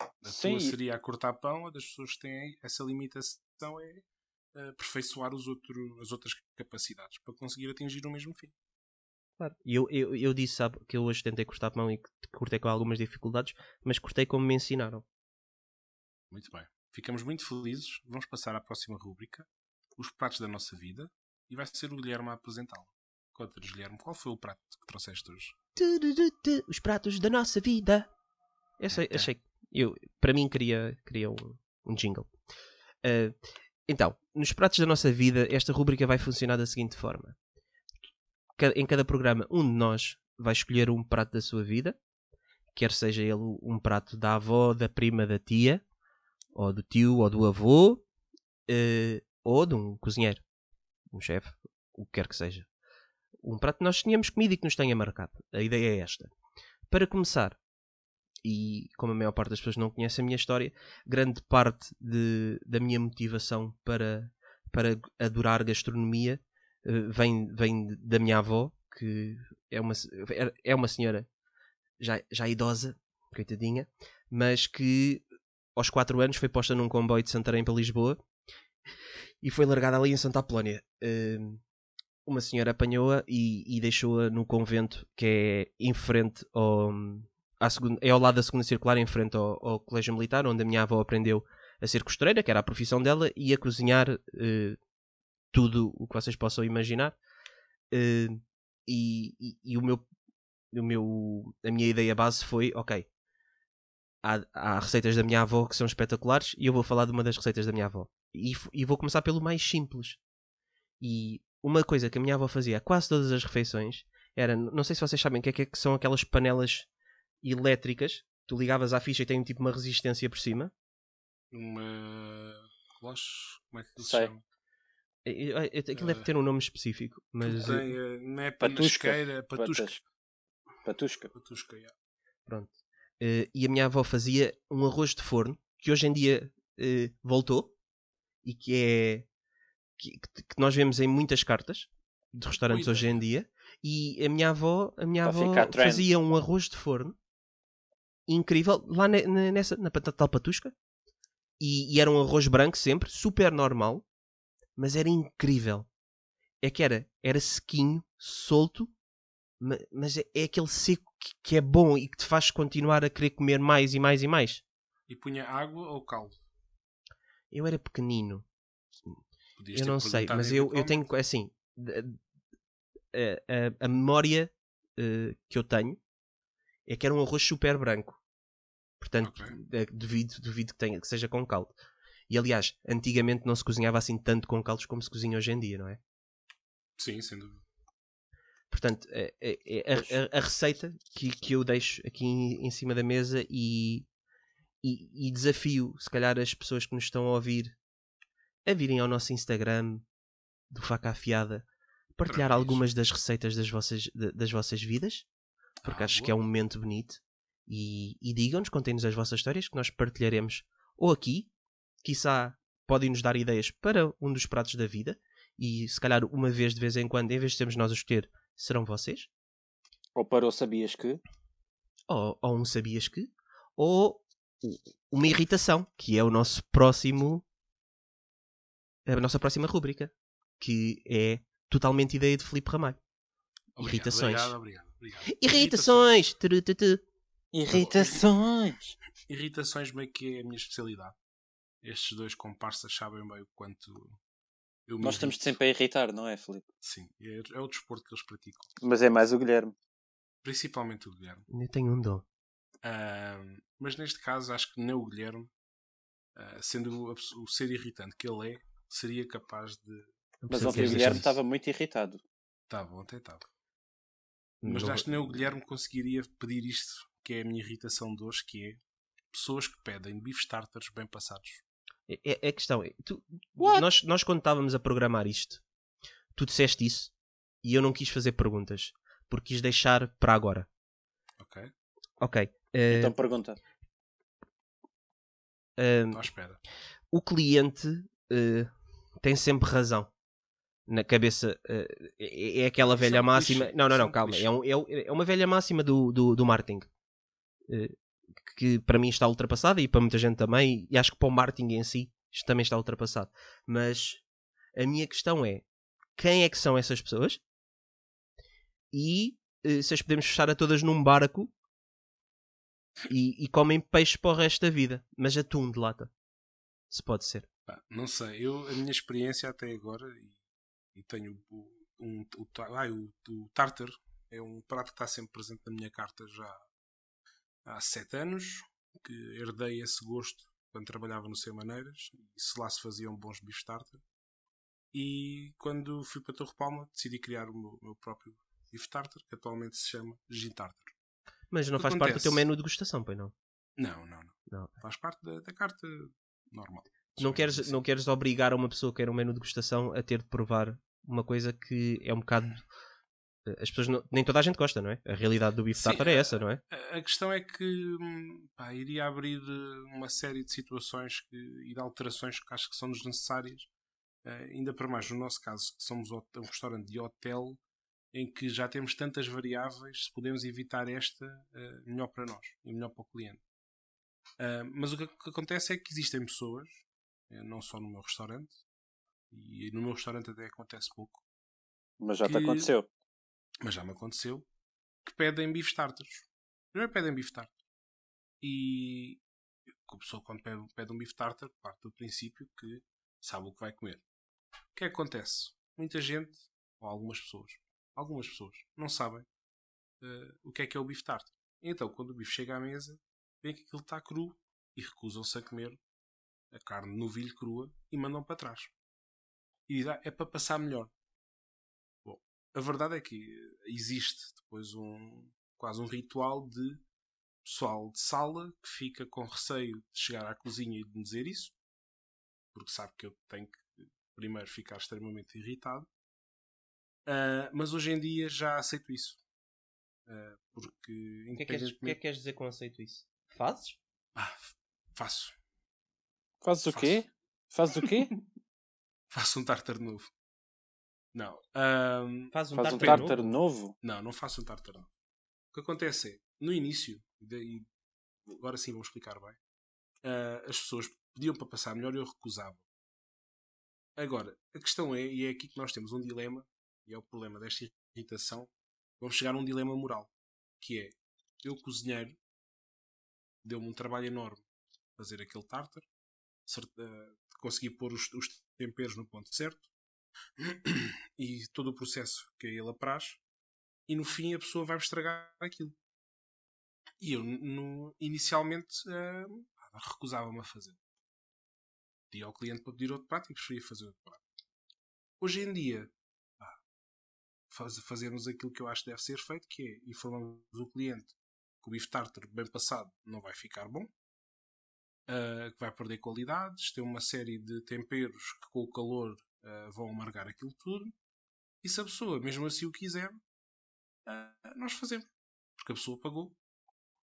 A Sim. tua seria a cortar pão, a das pessoas que têm essa limitação é aperfeiçoar os outro, as outras capacidades para conseguir atingir o mesmo fim. Claro. E eu, eu, eu disse, sabe, que eu hoje tentei cortar pão e cortei com algumas dificuldades, mas cortei como me ensinaram. Muito bem. Ficamos muito felizes. Vamos passar à próxima rúbrica, os pratos da nossa vida, e vai ser o Guilherme a apresentá-lo. Conta-nos, Guilherme, qual foi o prato que trouxeste hoje? Os pratos da nossa vida. Eu sei, okay. achei eu, para mim, queria, queria um, um jingle. Uh, então, nos pratos da nossa vida, esta rúbrica vai funcionar da seguinte forma: em cada programa, um de nós vai escolher um prato da sua vida, quer seja ele um prato da avó, da prima, da tia, ou do tio, ou do avô, uh, ou de um cozinheiro, um chefe, o que quer que seja. Um prato que nós tenhamos comido e que nos tenha marcado. A ideia é esta. Para começar, e como a maior parte das pessoas não conhece a minha história, grande parte de, da minha motivação para, para adorar gastronomia uh, vem, vem da minha avó, que é uma, é uma senhora já, já idosa, coitadinha, mas que aos 4 anos foi posta num comboio de Santarém para Lisboa e foi largada ali em Santa Apolónia. Uh, uma senhora apanhou-a e, e deixou-a no convento que é em frente ao, segunda, é ao lado da segunda circular, em frente ao, ao, colégio militar, onde a minha avó aprendeu a ser costureira, que era a profissão dela, e a cozinhar uh, tudo o que vocês possam imaginar. Uh, e, e, e, o meu, o meu, a minha ideia base foi, ok, há, há, receitas da minha avó que são espetaculares e eu vou falar de uma das receitas da minha avó. E, e vou começar pelo mais simples. E uma coisa que a minha avó fazia a quase todas as refeições era, não sei se vocês sabem o que é que, é que são aquelas panelas elétricas. Tu ligavas à ficha e tem tipo uma resistência por cima. Uma. Cloche? Como é que se chama? Aquilo deve ter um nome específico, mas. Tem, uh, não é patusca. Patusca. Patusca. Patusca, yeah. Pronto. Uh, e a minha avó fazia um arroz de forno que hoje em dia uh, voltou e que é. Que, que, nós vemos em muitas cartas de restaurantes hoje em dia. E a minha avó, a minha avó fazia um arroz de forno incrível lá nessa, na tal patusca. E, e, era um arroz branco sempre, super normal, mas era incrível. É que era, era sequinho, solto, mas é, é aquele seco que, que, é bom e que te faz continuar a querer comer mais e mais e mais. E punha água ou caldo? Eu era pequenino. Podias eu não sei, mas eu, eu tenho assim a, a, a memória uh, que eu tenho é que era um arroz super branco. Portanto, okay. duvido, duvido que, tenha, que seja com caldo. E aliás, antigamente não se cozinhava assim tanto com caldos como se cozinha hoje em dia, não é? Sim, sem dúvida. Portanto, é, é, é a, a, receita que, que eu deixo aqui em, em cima da mesa e, e, e, desafio, se calhar, as pessoas que nos estão a ouvir a virem ao nosso Instagram do Faca Afiada partilhar algumas das receitas das vossas, das vossas vidas, porque ah, acho boa. que é um momento bonito e, e digam-nos, contem-nos as vossas histórias que nós partilharemos ou aqui, quiçá podem nos dar ideias para um dos pratos da vida e se calhar uma vez de vez em quando, em vez de sermos nós a escolher, serão vocês. Ou para o sabias que. Ou, ou um sabias que. Ou uma irritação, que é o nosso próximo. a nossa próxima rúbrica, que é totalmente ideia de Felipe Ramalho. Obrigado, Irritações. Obrigado, obrigado, obrigado. Irritações! Irritações! Irritações. Irritações meio que é a minha especialidade. Estes dois comparsas sabem bem o quanto eu Nós estamos sempre a irritar, não é, Felipe? Sim, é, é, o desporto que eles praticam. Mas é mais o Guilherme. Principalmente o Guilherme. Eu tenho um dom. Uh, mas neste caso acho que nem o Guilherme, uh, sendo o, o, ser irritante que ele é, seria capaz de. Mas o ontem o queres dizer Guilherme estava muito irritado. Estava, ontem estava. Mas Não- acho que nem o Guilherme conseguiria pedir isto, que é a minha irritação de hoje, que é pessoas que pedem beef starters bem passados. É, é- é a questão. é, tu- nós, nós, quando estávamos a programar isto, tu disseste isso e eu não quis fazer perguntas porque quis deixar para agora. Ok? Eh, Então pergunta. eh, Estou à espera. o cliente eh, tem sempre razão na cabeça. eh, é, é aquela Isso é velha um máxima. Não, não, isso é não, um calma. É, um- é é uma velha máxima do, do, do marketing eh, que para mim está ultrapassada e para muita gente também. E acho que para o marketing em si isto também está ultrapassado. Mas a minha questão é: quem é que são essas pessoas? E eh, se as podemos fechar a todas num barco e, e comem peixe para o resto da vida, mas atum de lata. Se pode ser. Não sei, eu, a minha experiência até agora, e, e tenho o, um, o, ai, o, o tartar, é um prato que está sempre presente na minha carta já há sete anos, que herdei esse gosto quando trabalhava no Sem Maneiras, e se lá se faziam bons bife tartar. E quando fui para Torre Palma, decidi criar o meu, meu próprio bife tartar, que atualmente se chama gin tartar. Mas não faz parte do teu acontece? menu de degustação, pois não? Não, não, não, Não. Faz parte da, da carta normal. Não queres, Assim. não queres obrigar uma pessoa que quer um menu de degustação a ter de provar uma coisa que é um bocado. As pessoas não- nem toda a gente gosta, não é? A realidade do bife tartar é essa, não é? A a questão é que hum, pá, iria abrir eh, uma série de situações que, e de alterações que acho que são desnecessárias. Eh, ainda para mais no nosso caso, que somos um restaurante de hotel em que já temos tantas variáveis, se podemos evitar esta, eh, melhor para nós e melhor para o cliente. Ah, mas o que, acontece é que existem pessoas, eh, não só no meu restaurante, e no meu restaurante até acontece pouco, Mas já te que- aconteceu. mas já me aconteceu, que pedem bife tartas. Primeiro pedem bife tartar. E a pessoa quando pede, pede um bife tartar parte do princípio que sabe o que vai comer. O que é que acontece? Muita gente, ou algumas pessoas, algumas pessoas não sabem eh, o que é que é o bife tartar. Então, quando o bife chega à mesa, vêem que aquilo está cru e recusam-se a comer a carne no novilho crua e mandam para trás. E "Ah, é para passar melhor. Bom, a verdade é que existe depois um quase um ritual de pessoal de sala que fica com receio de chegar à cozinha e de me dizer isso, porque sabe que eu tenho que primeiro ficar extremamente irritado. Ah, mas hoje em dia já aceito isso. Ah, porque O que, é que queres, que é que queres dizer com aceito isso? Fazes? Ah, faço. Fazes o quê? Fazes o quê? Faço um tartar novo. Não. ahm, Faz um Faz um tartar novo? novo? Não, não faço um tartar novo. O que acontece é, no início, e agora sim vou explicar bem, ah, as pessoas pediam para passar melhor e eu recusava. Agora, a questão é, e é aqui que nós temos um dilema, e é o problema desta irritação, vamos chegar a um dilema moral, que é, eu cozinheiro, deu-me um trabalho enorme fazer aquele tartar, ah, conseguir pôr os, os temperos no ponto certo, e todo o processo que ele apraz, e no fim a pessoa vai estragar aquilo. E eu, no- inicialmente, ah, recusava-me a fazer. Pedia ao cliente para pedir outro prato e preferia fazer outro prato. Hoje em dia, faz, fazemos aquilo que eu acho que deve ser feito, que é informamos o cliente que o bife tartar bem passado não vai ficar bom, ah, que vai perder qualidades, tem uma série de temperos que com o calor ah, vão amargar aquilo tudo. E se a pessoa, mesmo assim, o quiser, ah, nós fazemos. Porque a pessoa pagou.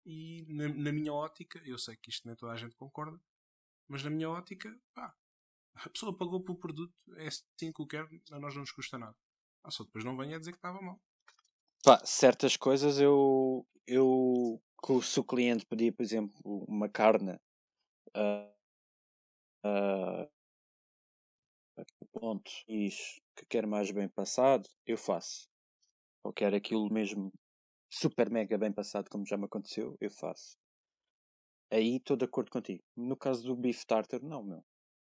E na, na minha ótica, eu sei que isto nem toda a gente concorda, mas na minha ótica, pá, a pessoa pagou pelo produto, é assim que o quer, a nós não nos custa nada. Ah, só depois não venha dizer que estava mal. Pá, certas coisas eu, eu se o cliente pedir, por exemplo, uma carne ah, ah, ponto diz que quer mais bem passado, eu faço. Ou quer aquilo mesmo super mega bem passado, como já me aconteceu, eu faço. Aí estou de acordo contigo. No caso do beef tartar, não, meu.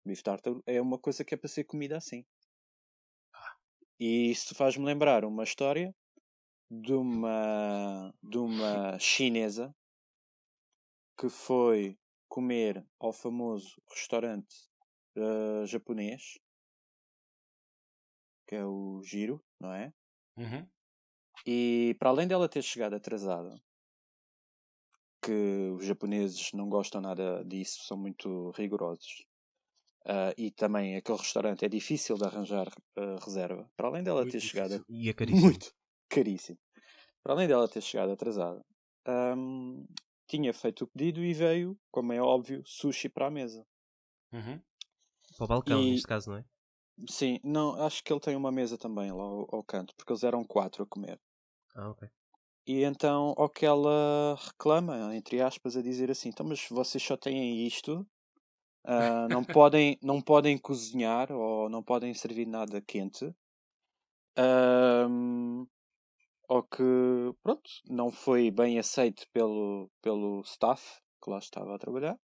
Beef tartar é uma coisa que é para ser comida assim. E isso faz-me lembrar uma história de uma, de uma chinesa que foi comer ao famoso restaurante eh, japonês que é o giro, não é? Uhum. E para além dela ter chegado atrasada, que os japoneses não gostam nada disso, são muito rigorosos. Uh, e também aquele restaurante é difícil de arranjar uh, reserva. Para além dela Muito ter difícil. chegado E é caríssimo. muito caríssimo. Para além dela ter chegado atrasada, ahm, tinha feito o pedido e veio, como é óbvio, sushi para a mesa. Uhum. Para o balcão, E- neste caso, não é? Sim, não, acho que ele tem uma mesa também lá ao, ao canto, porque eles eram quatro a comer. Ah, ok. E então, ao que ela reclama, entre aspas, a dizer assim: então, mas vocês só têm isto, ah, não, podem, não podem cozinhar ou não podem servir nada quente. Ahm, ou que, pronto, não foi bem aceito pelo, pelo staff que lá estava a trabalhar.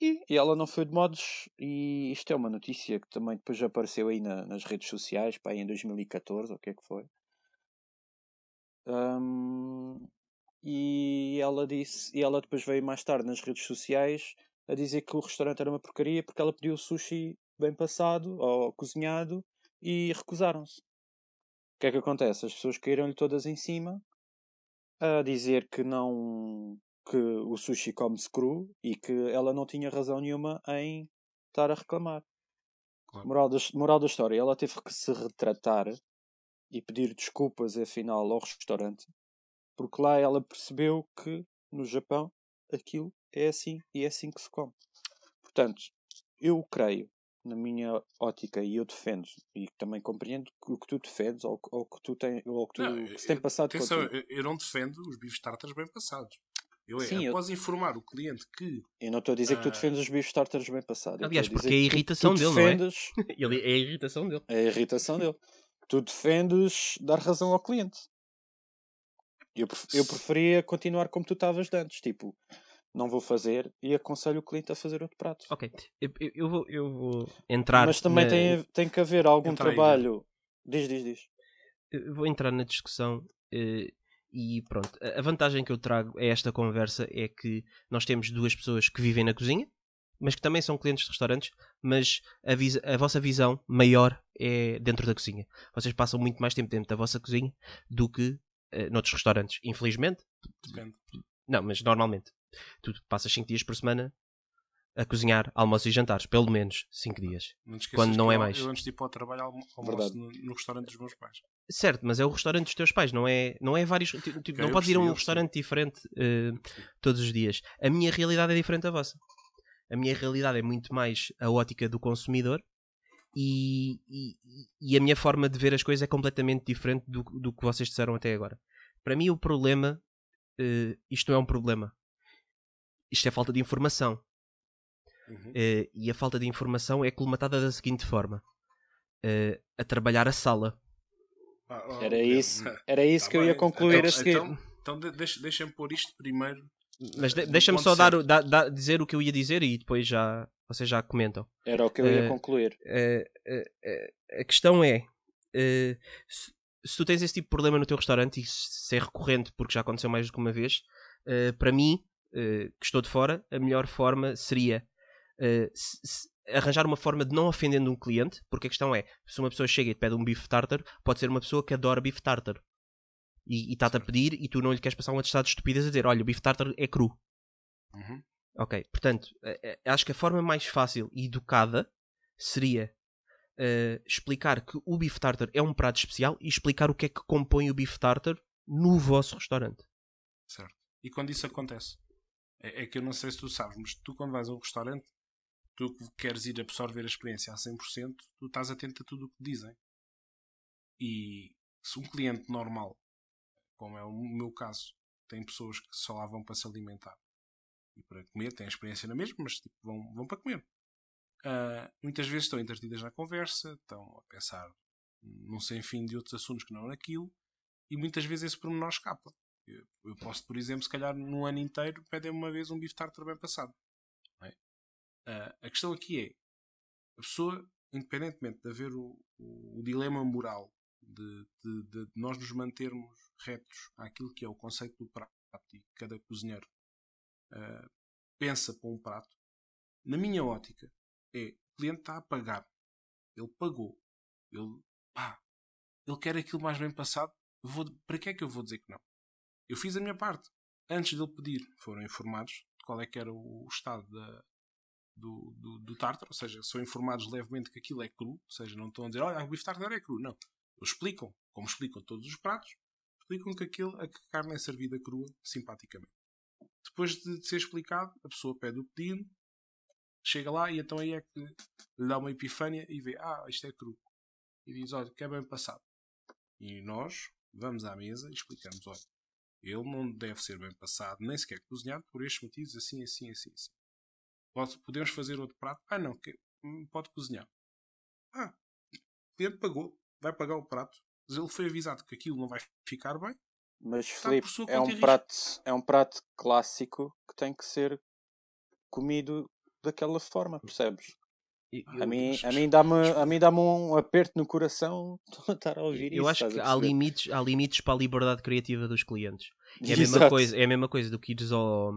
E, e ela não foi de modos, e isto é uma notícia que também depois apareceu aí na- nas redes sociais, pá, em 2014, ou o que é que foi. Ahm, e ela disse, e ela depois veio mais tarde nas redes sociais a dizer que o restaurante era uma porcaria porque ela pediu sushi bem passado ou cozinhado e recusaram-se. O que é que acontece? As pessoas caíram-lhe todas em cima a dizer que não que o sushi come-se cru e que ela não tinha razão nenhuma em estar a reclamar. Claro. Moral da, moral da história, ela teve que se retratar e pedir desculpas afinal ao restaurante, porque lá ela percebeu que no Japão aquilo é assim e é assim que se come. Portanto, eu creio, na minha ótica, e eu defendo, e também compreendo que o que tu defendes ou, ou que tu tem, ou que tu, Não, que se tem eu- passado Atenção, contigo. eu, eu não defendo os bifes tartas bem passados. Eu, é, Sim, eu- após informar o cliente que Eu não estou a dizer que tu Ah. defendes os bifes tartares bem passados. eu Aliás, porque é a irritação dele, não é? defendes, Ele, é a irritação dele. É a irritação dele. Tu defendes dar razão ao cliente. Eu, pref- eu preferia continuar como tu estavas de antes. Tipo, não vou fazer e aconselho o cliente a fazer outro prato. Ok. Eu, eu- vou, eu vou entrar. Mas também na- tem, tem que haver algum trabalho. Diz, diz, diz. eu vou entrar na discussão eh, e pronto. A vantagem que eu trago a esta conversa é que nós temos duas pessoas que vivem na cozinha, mas que também são clientes de restaurantes, mas a, visa- a vossa visão maior é dentro da cozinha. Vocês passam muito mais tempo dentro da vossa cozinha do que eh, noutros restaurantes. Infelizmente, depende. não, mas normalmente. Tu passas 5 dias por semana a cozinhar almoços e jantares, pelo menos 5 dias. Não Quando não que é eu, mais. Eu antes de ir para o trabalho almoço no, no restaurante dos meus pais. Certo, mas é o restaurante dos teus pais, não é, não é vários. Tipo, tipo, Ok, não podes ir a um restaurante diferente eh, todos os dias. A minha realidade é diferente da vossa. A minha realidade é muito mais a ótica do consumidor e, e, e a minha forma de ver as coisas é completamente diferente do, do que vocês disseram até agora. Para mim, o problema. eh, isto não é um problema. Isto é falta de informação. Uhum. Eh, e a falta de informação é colmatada da seguinte forma: Eh, a trabalhar a sala. Ah, oh, Era isso, ah, era isso tá que eu ia bem. concluir então, a seguir. Então, então de- deixa- deixa-me pôr isto primeiro. Mas de- eh, deixa-me só dar, dar- dar- dizer o que eu ia dizer e depois já vocês já comentam. Era o que eu ia Eh, concluir. A questão é: se, se tu tens esse tipo de problema no teu restaurante e se é recorrente, porque já aconteceu mais do que uma vez, para mim, eh, que estou de fora, a melhor forma seria eh, se- se- arranjar uma forma de não ofendendo um cliente, porque a questão é: se uma pessoa chega e te pede um bife tartar, pode ser uma pessoa que adora bife tartar. E está-te a pedir e tu não lhe queres passar um atestado de estupidez a dizer: olha, o bife tartar é cru. Uhum. Ok, portanto, eh, acho que a forma mais fácil e educada seria eh, explicar que o bife tartar é um prato especial e explicar o que é que compõe o bife tartar no vosso restaurante. Certo. E quando isso acontece? É, é que eu não sei se tu sabes, mas tu quando vais a um restaurante, tu que queres ir absorver a experiência a 100%, tu estás atento a tudo o que dizem. E se um cliente normal, como é o meu caso, tem pessoas que só lá vão para se alimentar e para comer, têm a experiência na mesma, mas tipo, vão, vão para comer. Ah, muitas vezes estão entretidas na conversa, estão a pensar num sem fim de outros assuntos que não naquilo, e muitas vezes esse pormenor escapa. Eu, posso, por exemplo, se calhar num ano inteiro, pedem uma vez um bife tartar bem passado. é? Ah, a questão aqui é: a pessoa, independentemente de haver o, o- o dilema moral de, de- de nós nos mantermos retos àquilo que é o conceito do prato e cada cozinheiro ah, pensa para um prato, na minha ótica, é o cliente está a pagar, ele pagou, ele pá, ele quer aquilo mais bem passado. Vou, para que é que eu vou dizer que não? Eu fiz a minha parte. Antes dele pedir, foram informados de qual é que era o estado da, do, do, do tártaro, ou seja, são informados levemente que aquilo é cru, ou seja, não estão a dizer, olha, o bife tártaro é cru, não. Eles explicam, como explicam todos os pratos, explicam que, aquilo, a carne é servida crua, simpaticamente. Depois de ser explicado, a pessoa pede o pedido, chega lá e então aí é que lhe dá uma epifânia e vê, ah, isto é cru. E diz, olha, que é bem passado. E nós vamos à mesa e explicamos, olha, ele não deve ser bem passado, nem sequer cozinhado, por estes motivos, assim, assim, assim, assim. Pode, podemos fazer outro prato? Ah, não, que, hum, pode cozinhar. Ah, o cliente pagou, vai pagar o prato. Mas ele foi avisado que aquilo não vai ficar bem. Mas, Filipe, é um, prato, é um prato clássico que tem que ser comido daquela forma, percebes? A, mim, a mim dá-me a mim dá um aperto no coração estar a ouvir eu isso. Eu acho que há limites, há limites para a liberdade criativa dos clientes. É a, mesma coisa, é a mesma coisa do que ires ao,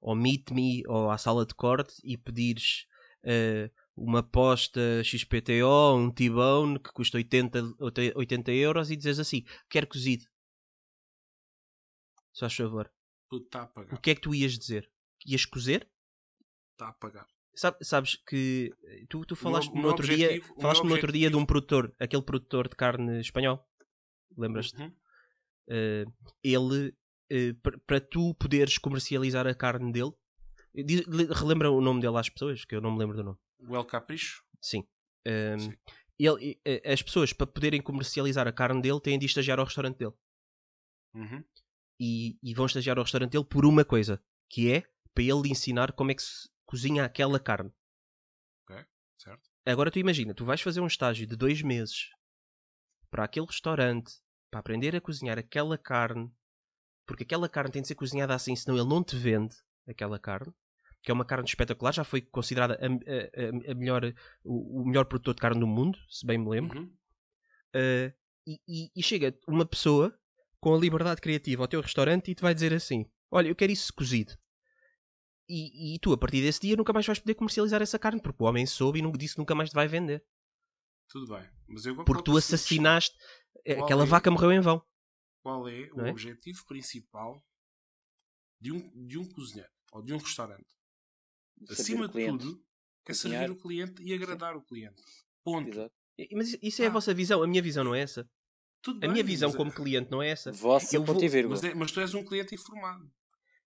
ao Meet Me ou à sala de corte e pedires uh, uma posta XPTO, um T-Bone que custa 80, 80 euros e dizes assim: quer cozido. Só a favor. Está a pagar. O que é que tu ias dizer? Ias cozer? Está a pagar. Sabe, sabes que tu, tu falaste no outro dia, falaste no outro dia de um produtor, aquele produtor de carne espanhol. Lembras-te? Uhum. Uh, ele uh, para tu poderes comercializar a carne dele, diz, relembra o nome dele às pessoas, que eu não me lembro do nome. O El Capricho? Sim. Um, ehm, Sim. Ele, as pessoas, para poderem comercializar a carne dele, têm de estagiar ao restaurante dele. Uhum. E, e, vão estagiar ao restaurante dele por uma coisa, que é para ele ensinar como é que se cozinha aquela carne. Ok, certo. Agora tu imagina, tu vais fazer um estágio de dois meses para aquele restaurante para aprender a cozinhar aquela carne, porque aquela carne tem de ser cozinhada assim, senão ele não te vende aquela carne, que é uma carne espetacular, já foi considerada a, a, a melhor, o, o, melhor produtor de carne do mundo, se bem me lembro. Uhum. Uh, e, e, e, chega uma pessoa com a liberdade criativa ao teu restaurante e te vai dizer assim: Olha, eu quero isso cozido. E, e, tu, a partir desse dia, nunca mais vais poder comercializar essa carne, porque o homem soube e disse que nunca mais te vai vender. Tudo bem, mas eu Porque tu assassinaste. Eh, aquela é, vaca morreu em vão. Qual é o é? objetivo principal de um, de um cozinheiro ou de um restaurante? Acima de tudo, é servir o cliente e agradar Sim. o cliente. Ponto. Exato. Mas isso é ah. a vossa visão, a minha visão não é essa. Tudo a bem, minha visão como é cliente não é essa. Vossa eu vou... mas, é, mas tu és um cliente informado.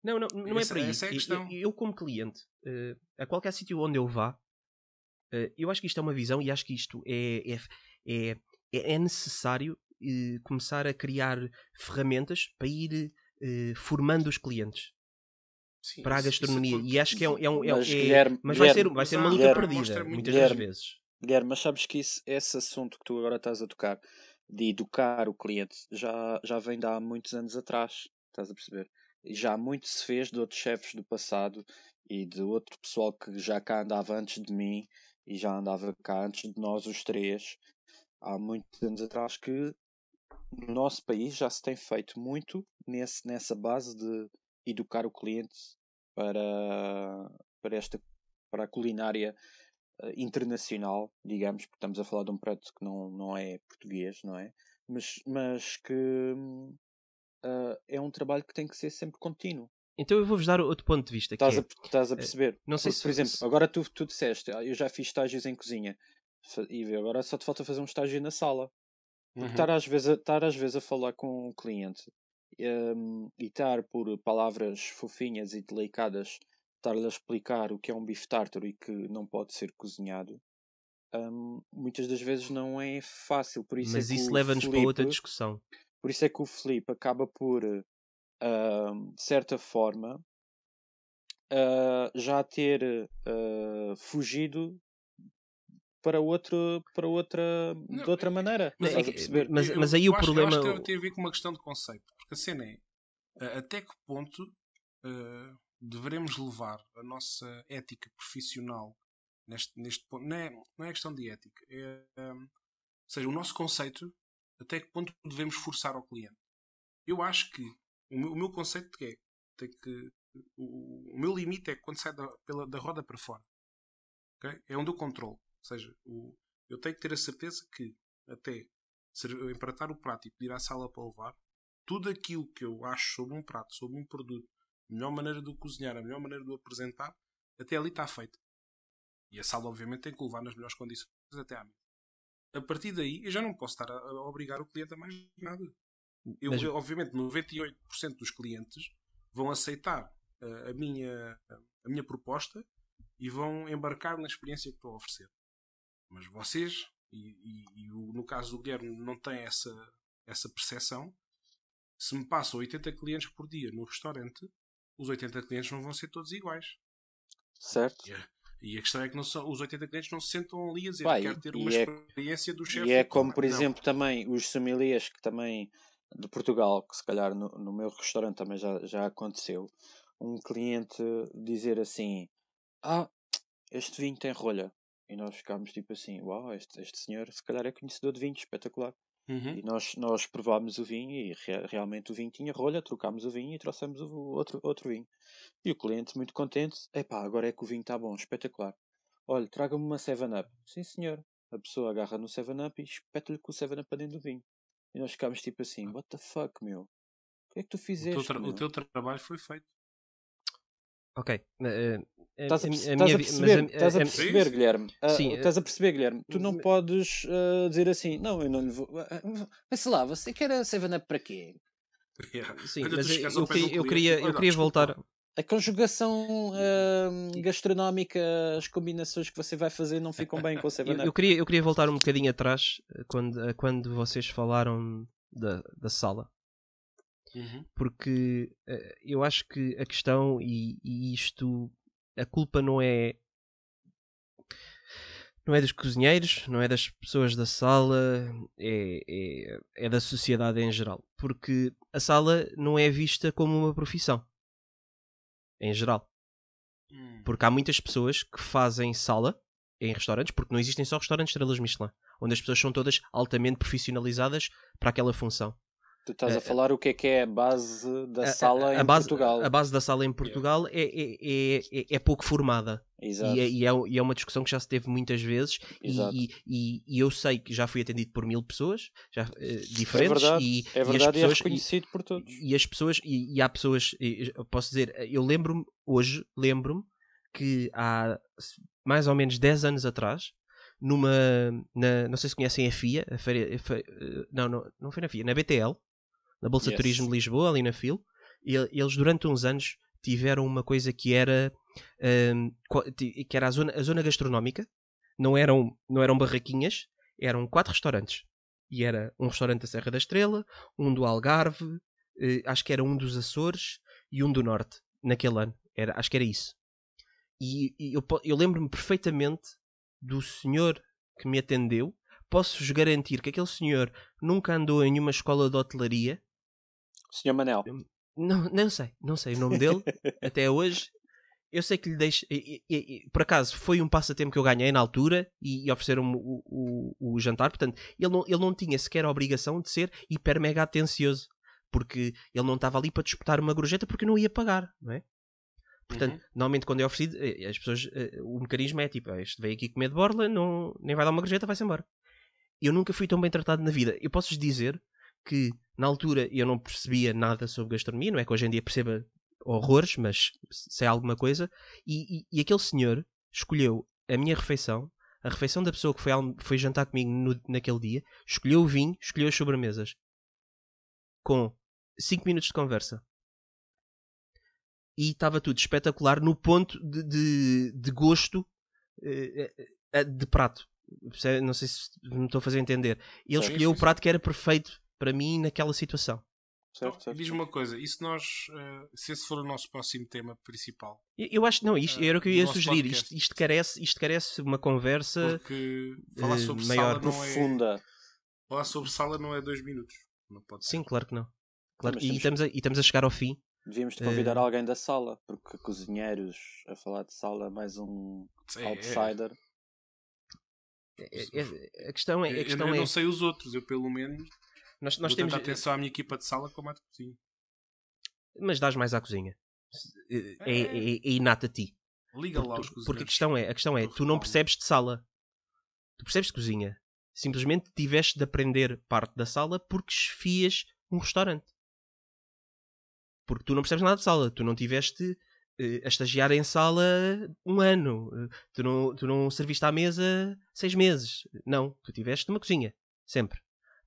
Não, não, não é essa, é para isso. É eu, eu, como cliente, uh, a qualquer sítio onde eu vá, uh, eu acho que isto é uma visão e acho que isto é, é, é, é necessário uh, começar a criar ferramentas para ir formando os clientes. Sim, para a gastronomia. Isso, e acho que é um. É um mas, é, Guilherme, mas vai, ser, vai ser uma luta Guilherme, perdida, muitas Guilherme, das vezes. Guilherme, mas sabes que isso, esse assunto que tu agora estás a tocar, de educar o cliente, já, já vem de há muitos anos atrás. Estás a perceber? Já muito se fez de outros chefes do passado e de outro pessoal que já cá andava antes de mim e já andava cá antes de nós os três há muitos anos atrás que no nosso país já se tem feito muito nesse, nessa base de educar o cliente para, para esta para a culinária uh, internacional, digamos, porque estamos a falar de um prato que não, não é português, não é? Mas, mas que hum, uh, é um trabalho que tem que ser sempre contínuo. Então eu vou-vos dar outro ponto de vista. Estás, é, a, estás a perceber? não sei Porque, se... Por exemplo, agora tu, tu disseste, ah, eu já fiz estágios em cozinha e agora só te falta fazer um estágio na sala. Uhum. Estar, às vezes a, estar às vezes a falar com o cliente um, e estar por palavras fofinhas e delicadas, estar-lhe a explicar o que é um bife tártaro e que não pode ser cozinhado, um, muitas das vezes não é fácil. Por isso Mas é isso leva-nos para outra discussão. Por isso é que o Felipe acaba por, uh, de certa forma, uh, já ter uh, fugido para outro para outra não, de outra maneira mas, é, perceber? mas, eu, mas aí o problema acho, eu acho que tem a ver com uma questão de conceito porque a cena é até que ponto uh, devemos levar a nossa ética profissional neste, neste ponto não é, não é questão de ética é, um, ou seja, o nosso conceito até que ponto devemos forçar ao cliente. Eu acho que o meu, o meu conceito é tem que o, o, meu limite é quando sai da, pela, da roda para fora. Okay? É onde eu controlo. Ou seja, o, eu tenho que ter a certeza que até empratar o prato e pedir à sala para levar, tudo aquilo que eu acho sobre um prato, sobre um produto, a melhor maneira de o cozinhar, a melhor maneira de o apresentar, até ali está feito. E a sala, obviamente, tem que levar nas melhores condições até à mesa. A partir daí, eu já não posso estar a, a obrigar o cliente a mais nada. Eu, Mas- eu, obviamente, 98% dos clientes vão aceitar uh, a, minha, a minha proposta e vão embarcar na experiência que estou a oferecer. Mas vocês, e, e- e no caso do Guilherme, não têm essa, essa percepção. Se me passam 80 clientes por dia no restaurante, os 80 clientes não vão ser todos iguais. Certo? E a, questão é que são, os 80 clientes não se sentam ali a dizer Pá, quero ter uma é- experiência do chefe. E é como, bar." por Não. exemplo, também os sommeliers que também de Portugal, que se calhar no, no meu restaurante também já, já aconteceu, um cliente dizer assim: Ah, este vinho tem rolha. E nós ficámos tipo assim: Uau, este, este senhor se calhar é conhecedor de vinho, espetacular. Uhum. E nós, nós provámos o vinho e rea- realmente o vinho tinha rolha, trocámos o vinho e trouxemos o outro, outro vinho. E o cliente, muito contente, epá, agora é que o vinho está bom, espetacular. Olha, traga-me uma 7-Up. Sim, senhor. A pessoa agarra no 7-Up e espeta-lhe com o 7-Up para dentro do vinho. E nós ficámos tipo assim, what the fuck, meu? O que é que tu O, fizeste, teu tra- meu? o teu trabalho foi feito. Ok. eh, Estás a, a minha- estás a vi- mas perceber, a- estás a a- a- perceber Guilherme? Ah, Sim, estás a perceber, Guilherme? Tu não me- podes ah, dizer assim, não, eu não lhe vou. ah, Mas lá, você quer a 7-Up para quê? Yeah. Sim, Olha, mas eu, eu queria, eu queria, eu "Olha, queria voltar. A conjugação ah, gastronómica, as combinações que você vai fazer não ficam bem com o Eu, 7-Up. eu queria, eu queria voltar um bocadinho atrás quando, a quando vocês falaram da, da sala. Uhum. Porque eh, eu acho que a questão, e, e isto, a culpa não é. Não é dos cozinheiros, não é das pessoas da sala, é, é, é da sociedade em geral. Porque a sala não é vista como uma profissão. Em geral. Hum. Porque há muitas pessoas que fazem sala em restaurantes, porque não existem só restaurantes estrelas Michelin, onde as pessoas são todas altamente profissionalizadas para aquela função. Tu estás a- a falar o que é que é a base da A- sala a, a em base, Portugal. A base da sala em Portugal é, é, é, é- é pouco formada. Exato. E é, e, é, é uma discussão que já se teve muitas vezes. E, Exato. e, e- e eu sei que já fui atendido por mil pessoas já, eh, É diferentes. verdade, e, é e as verdade e é pessoas, reconhecido por todos. e as pessoas, e, e há pessoas, e eu posso dizer, eu lembro-me, hoje, lembro-me que há mais ou menos 10 anos atrás, numa, na, não sei se conhecem a FIA, a feira, a fe- eh, não, não, não foi na FIA, na BTL, na Bolsa de Yes. Turismo de Lisboa, ali na FIL, e el- eles durante uns anos tiveram uma coisa que era, ti- que era a zona, a zona gastronómica, não eram, não eram barraquinhas, eram quatro restaurantes. E era um restaurante da Serra da Estrela, um do Algarve, eh, acho que era um dos Açores e um do Norte, naquele ano. Era, acho que era isso. E, e eu, eu lembro-me perfeitamente do senhor que me atendeu. Posso-vos garantir que aquele senhor nunca andou em nenhuma escola de hotelaria. Senhor Manel, Não, não sei, não sei o nome dele até hoje. Eu sei que lhe deixo. e- e- e- por acaso foi um passatempo que eu ganhei na altura e, ofereceram-me o, o, o jantar. Portanto, ele não, ele não tinha sequer a obrigação de ser hiper mega atencioso. Porque ele não estava ali para disputar uma gorjeta porque não ia pagar, não é? Portanto, Uhum. normalmente quando é oferecido, eh, as pessoas, eh, o mecanismo é tipo, "Ah, este veio aqui comer de borla, não, nem vai dar uma gorjeta, vai-se embora. Eu nunca fui tão bem tratado na vida. Eu posso-vos dizer que na altura eu não percebia nada sobre gastronomia, não é que hoje em dia perceba horrores, mas sei alguma coisa, e, e- e aquele senhor escolheu a minha refeição, a refeição da pessoa que foi, foi jantar comigo no- naquele dia, escolheu o vinho, escolheu as sobremesas, com 5 minutos de conversa e estava tudo espetacular no ponto de, de, de gosto eh, eh, de prato. Não sei se me estou a fazer entender. Ele Sim, escolheu sim, o prato que era perfeito para mim naquela situação. certo, Então, certo. Diz-me uma coisa, e se nós, eh, se esse for o nosso próximo tema principal, Eu, eu acho que não, isto Ah, era o que eu ia sugerir. Isto, isto, carece, isto carece uma conversa. porque falar eh, sobre maior, sala não é Profunda. falar sobre sala não é dois minutos, não pode ser. Sim, claro que não. Claro, e, estamos a, e estamos a chegar ao fim. Devíamos de convidar Eh, alguém da sala, porque cozinheiros a falar de sala é mais um É, é. outsider. É- é- a questão é. Eu- A eu, questão eu é não sei os outros, eu pelo menos nós, nós temos. atenção à minha equipa de sala como à de cozinha. Mas dás mais à cozinha. É, é, É. é, é inato a ti. Liga lá Porque, os cozinheiros. porque a questão é, a questão é, tu não percebes de sala. Tu percebes de cozinha. Simplesmente tiveste de aprender parte da sala porque esfias um restaurante. Porque tu não percebes nada de sala. Tu não tiveste eh, a estagiar em sala um ano. Eh, Tu não, tu não serviste à mesa seis meses. Não. Tu tiveste numa cozinha. Sempre.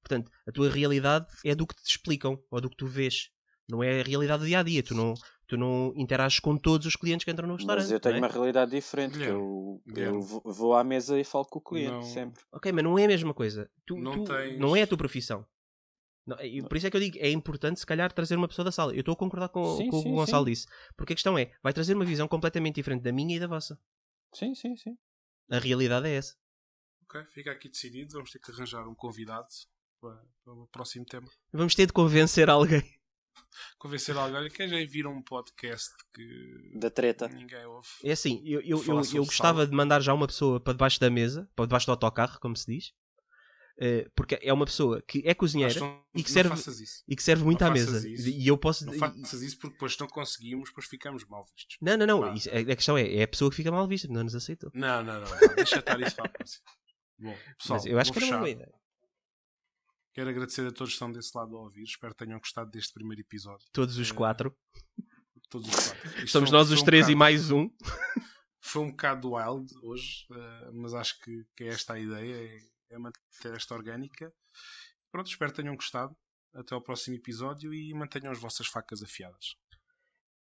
Portanto, a tua realidade é do que te explicam ou do que tu vês. Não é a realidade do dia a dia. Tu não, tu não interages com todos os clientes que entram no restaurante. Mas eu tenho é? uma realidade diferente. Guilherme, Eu, eu Guilherme. vou- à mesa e falo com o cliente, Não. sempre. Ok, mas não é a mesma coisa. Tu, Não tu- tens- não é a tua profissão. Não, e por isso é que eu digo, é importante se calhar trazer uma pessoa da sala. Eu estou a concordar com, Sim, com o que sim, o Gonçalo sim. disse. Porque a questão é, vai trazer uma visão completamente diferente da minha e da vossa. Sim, sim, sim. A realidade é essa. Ok, fica aqui decidido. Vamos ter que arranjar um convidado para, para o próximo tema. Vamos ter de convencer alguém. Convencer alguém. Olha, Quem já viram um podcast que Da treta. ninguém ouve? É assim, eu, eu, eu, eu gostava de mandar já uma pessoa para debaixo da mesa, para debaixo do autocarro, como se diz. Eh, porque é uma pessoa que é cozinheira não, e que serve- e que serve muito Não à mesa. isso. E eu posso. Não e- faças isso porque depois não conseguimos, depois ficamos mal vistos. Não, não, não. Vá. isso- a a questão é, é a pessoa que fica mal vista, não nos aceitou. Não, não, não. Deixa estar isso para a próxima. Bom, pessoal, Mas eu acho que era uma boa ideia. Quero agradecer a todos que estão desse lado a ouvir. Espero que tenham gostado deste primeiro episódio. Todos os Eh, quatro. Todos os quatro. Isto Somos foi- nós foi os um três e bocado- mais um. Foi um bocado wild hoje, eh, mas acho que, que é esta a ideia, é, é manter esta orgânica. Pronto, espero que tenham gostado. Até ao próximo episódio e mantenham as vossas facas afiadas.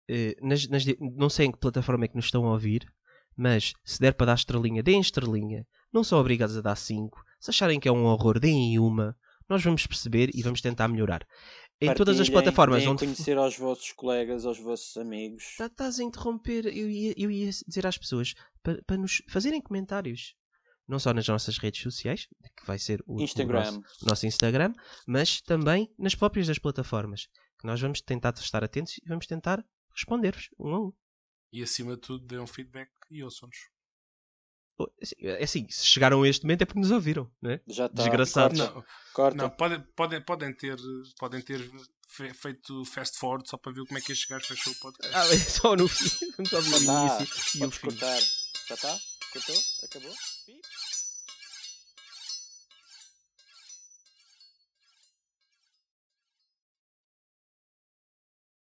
Eh, nas- nas não sei em que plataforma é que nos estão a ouvir, mas se der para dar estrelinha, deem estrelinha. Não são obrigados a dar 5. Se acharem que é um horror, deem uma. Nós vamos perceber e vamos tentar melhorar. Em todas as Partilhem, plataformas onde. conhecer aos vossos colegas, aos vossos amigos. Tá- Estás a interromper. Eu ia, eu ia dizer às pessoas para, para nos fazerem comentários. Não só nas nossas redes sociais, que vai ser o, o Instagram. nosso, nosso Instagram, mas também nas próprias das plataformas. Que nós vamos tentar estar atentos e vamos tentar responder-vos um a um. E acima de tudo, deem um feedback e ouçam-nos. É assim, se chegaram a este momento é porque nos ouviram, não é? Já está. Desgraçados. Corta. Não, corta. não podem, podem, podem, ter, podem ter fe- feito fast forward só para ver como é que estes gajos fechou o podcast. Ah, é só no fim. Vamos ouvir o Já tá. início e o fim. cortar. Já está? Cortou? Acabou? Pi.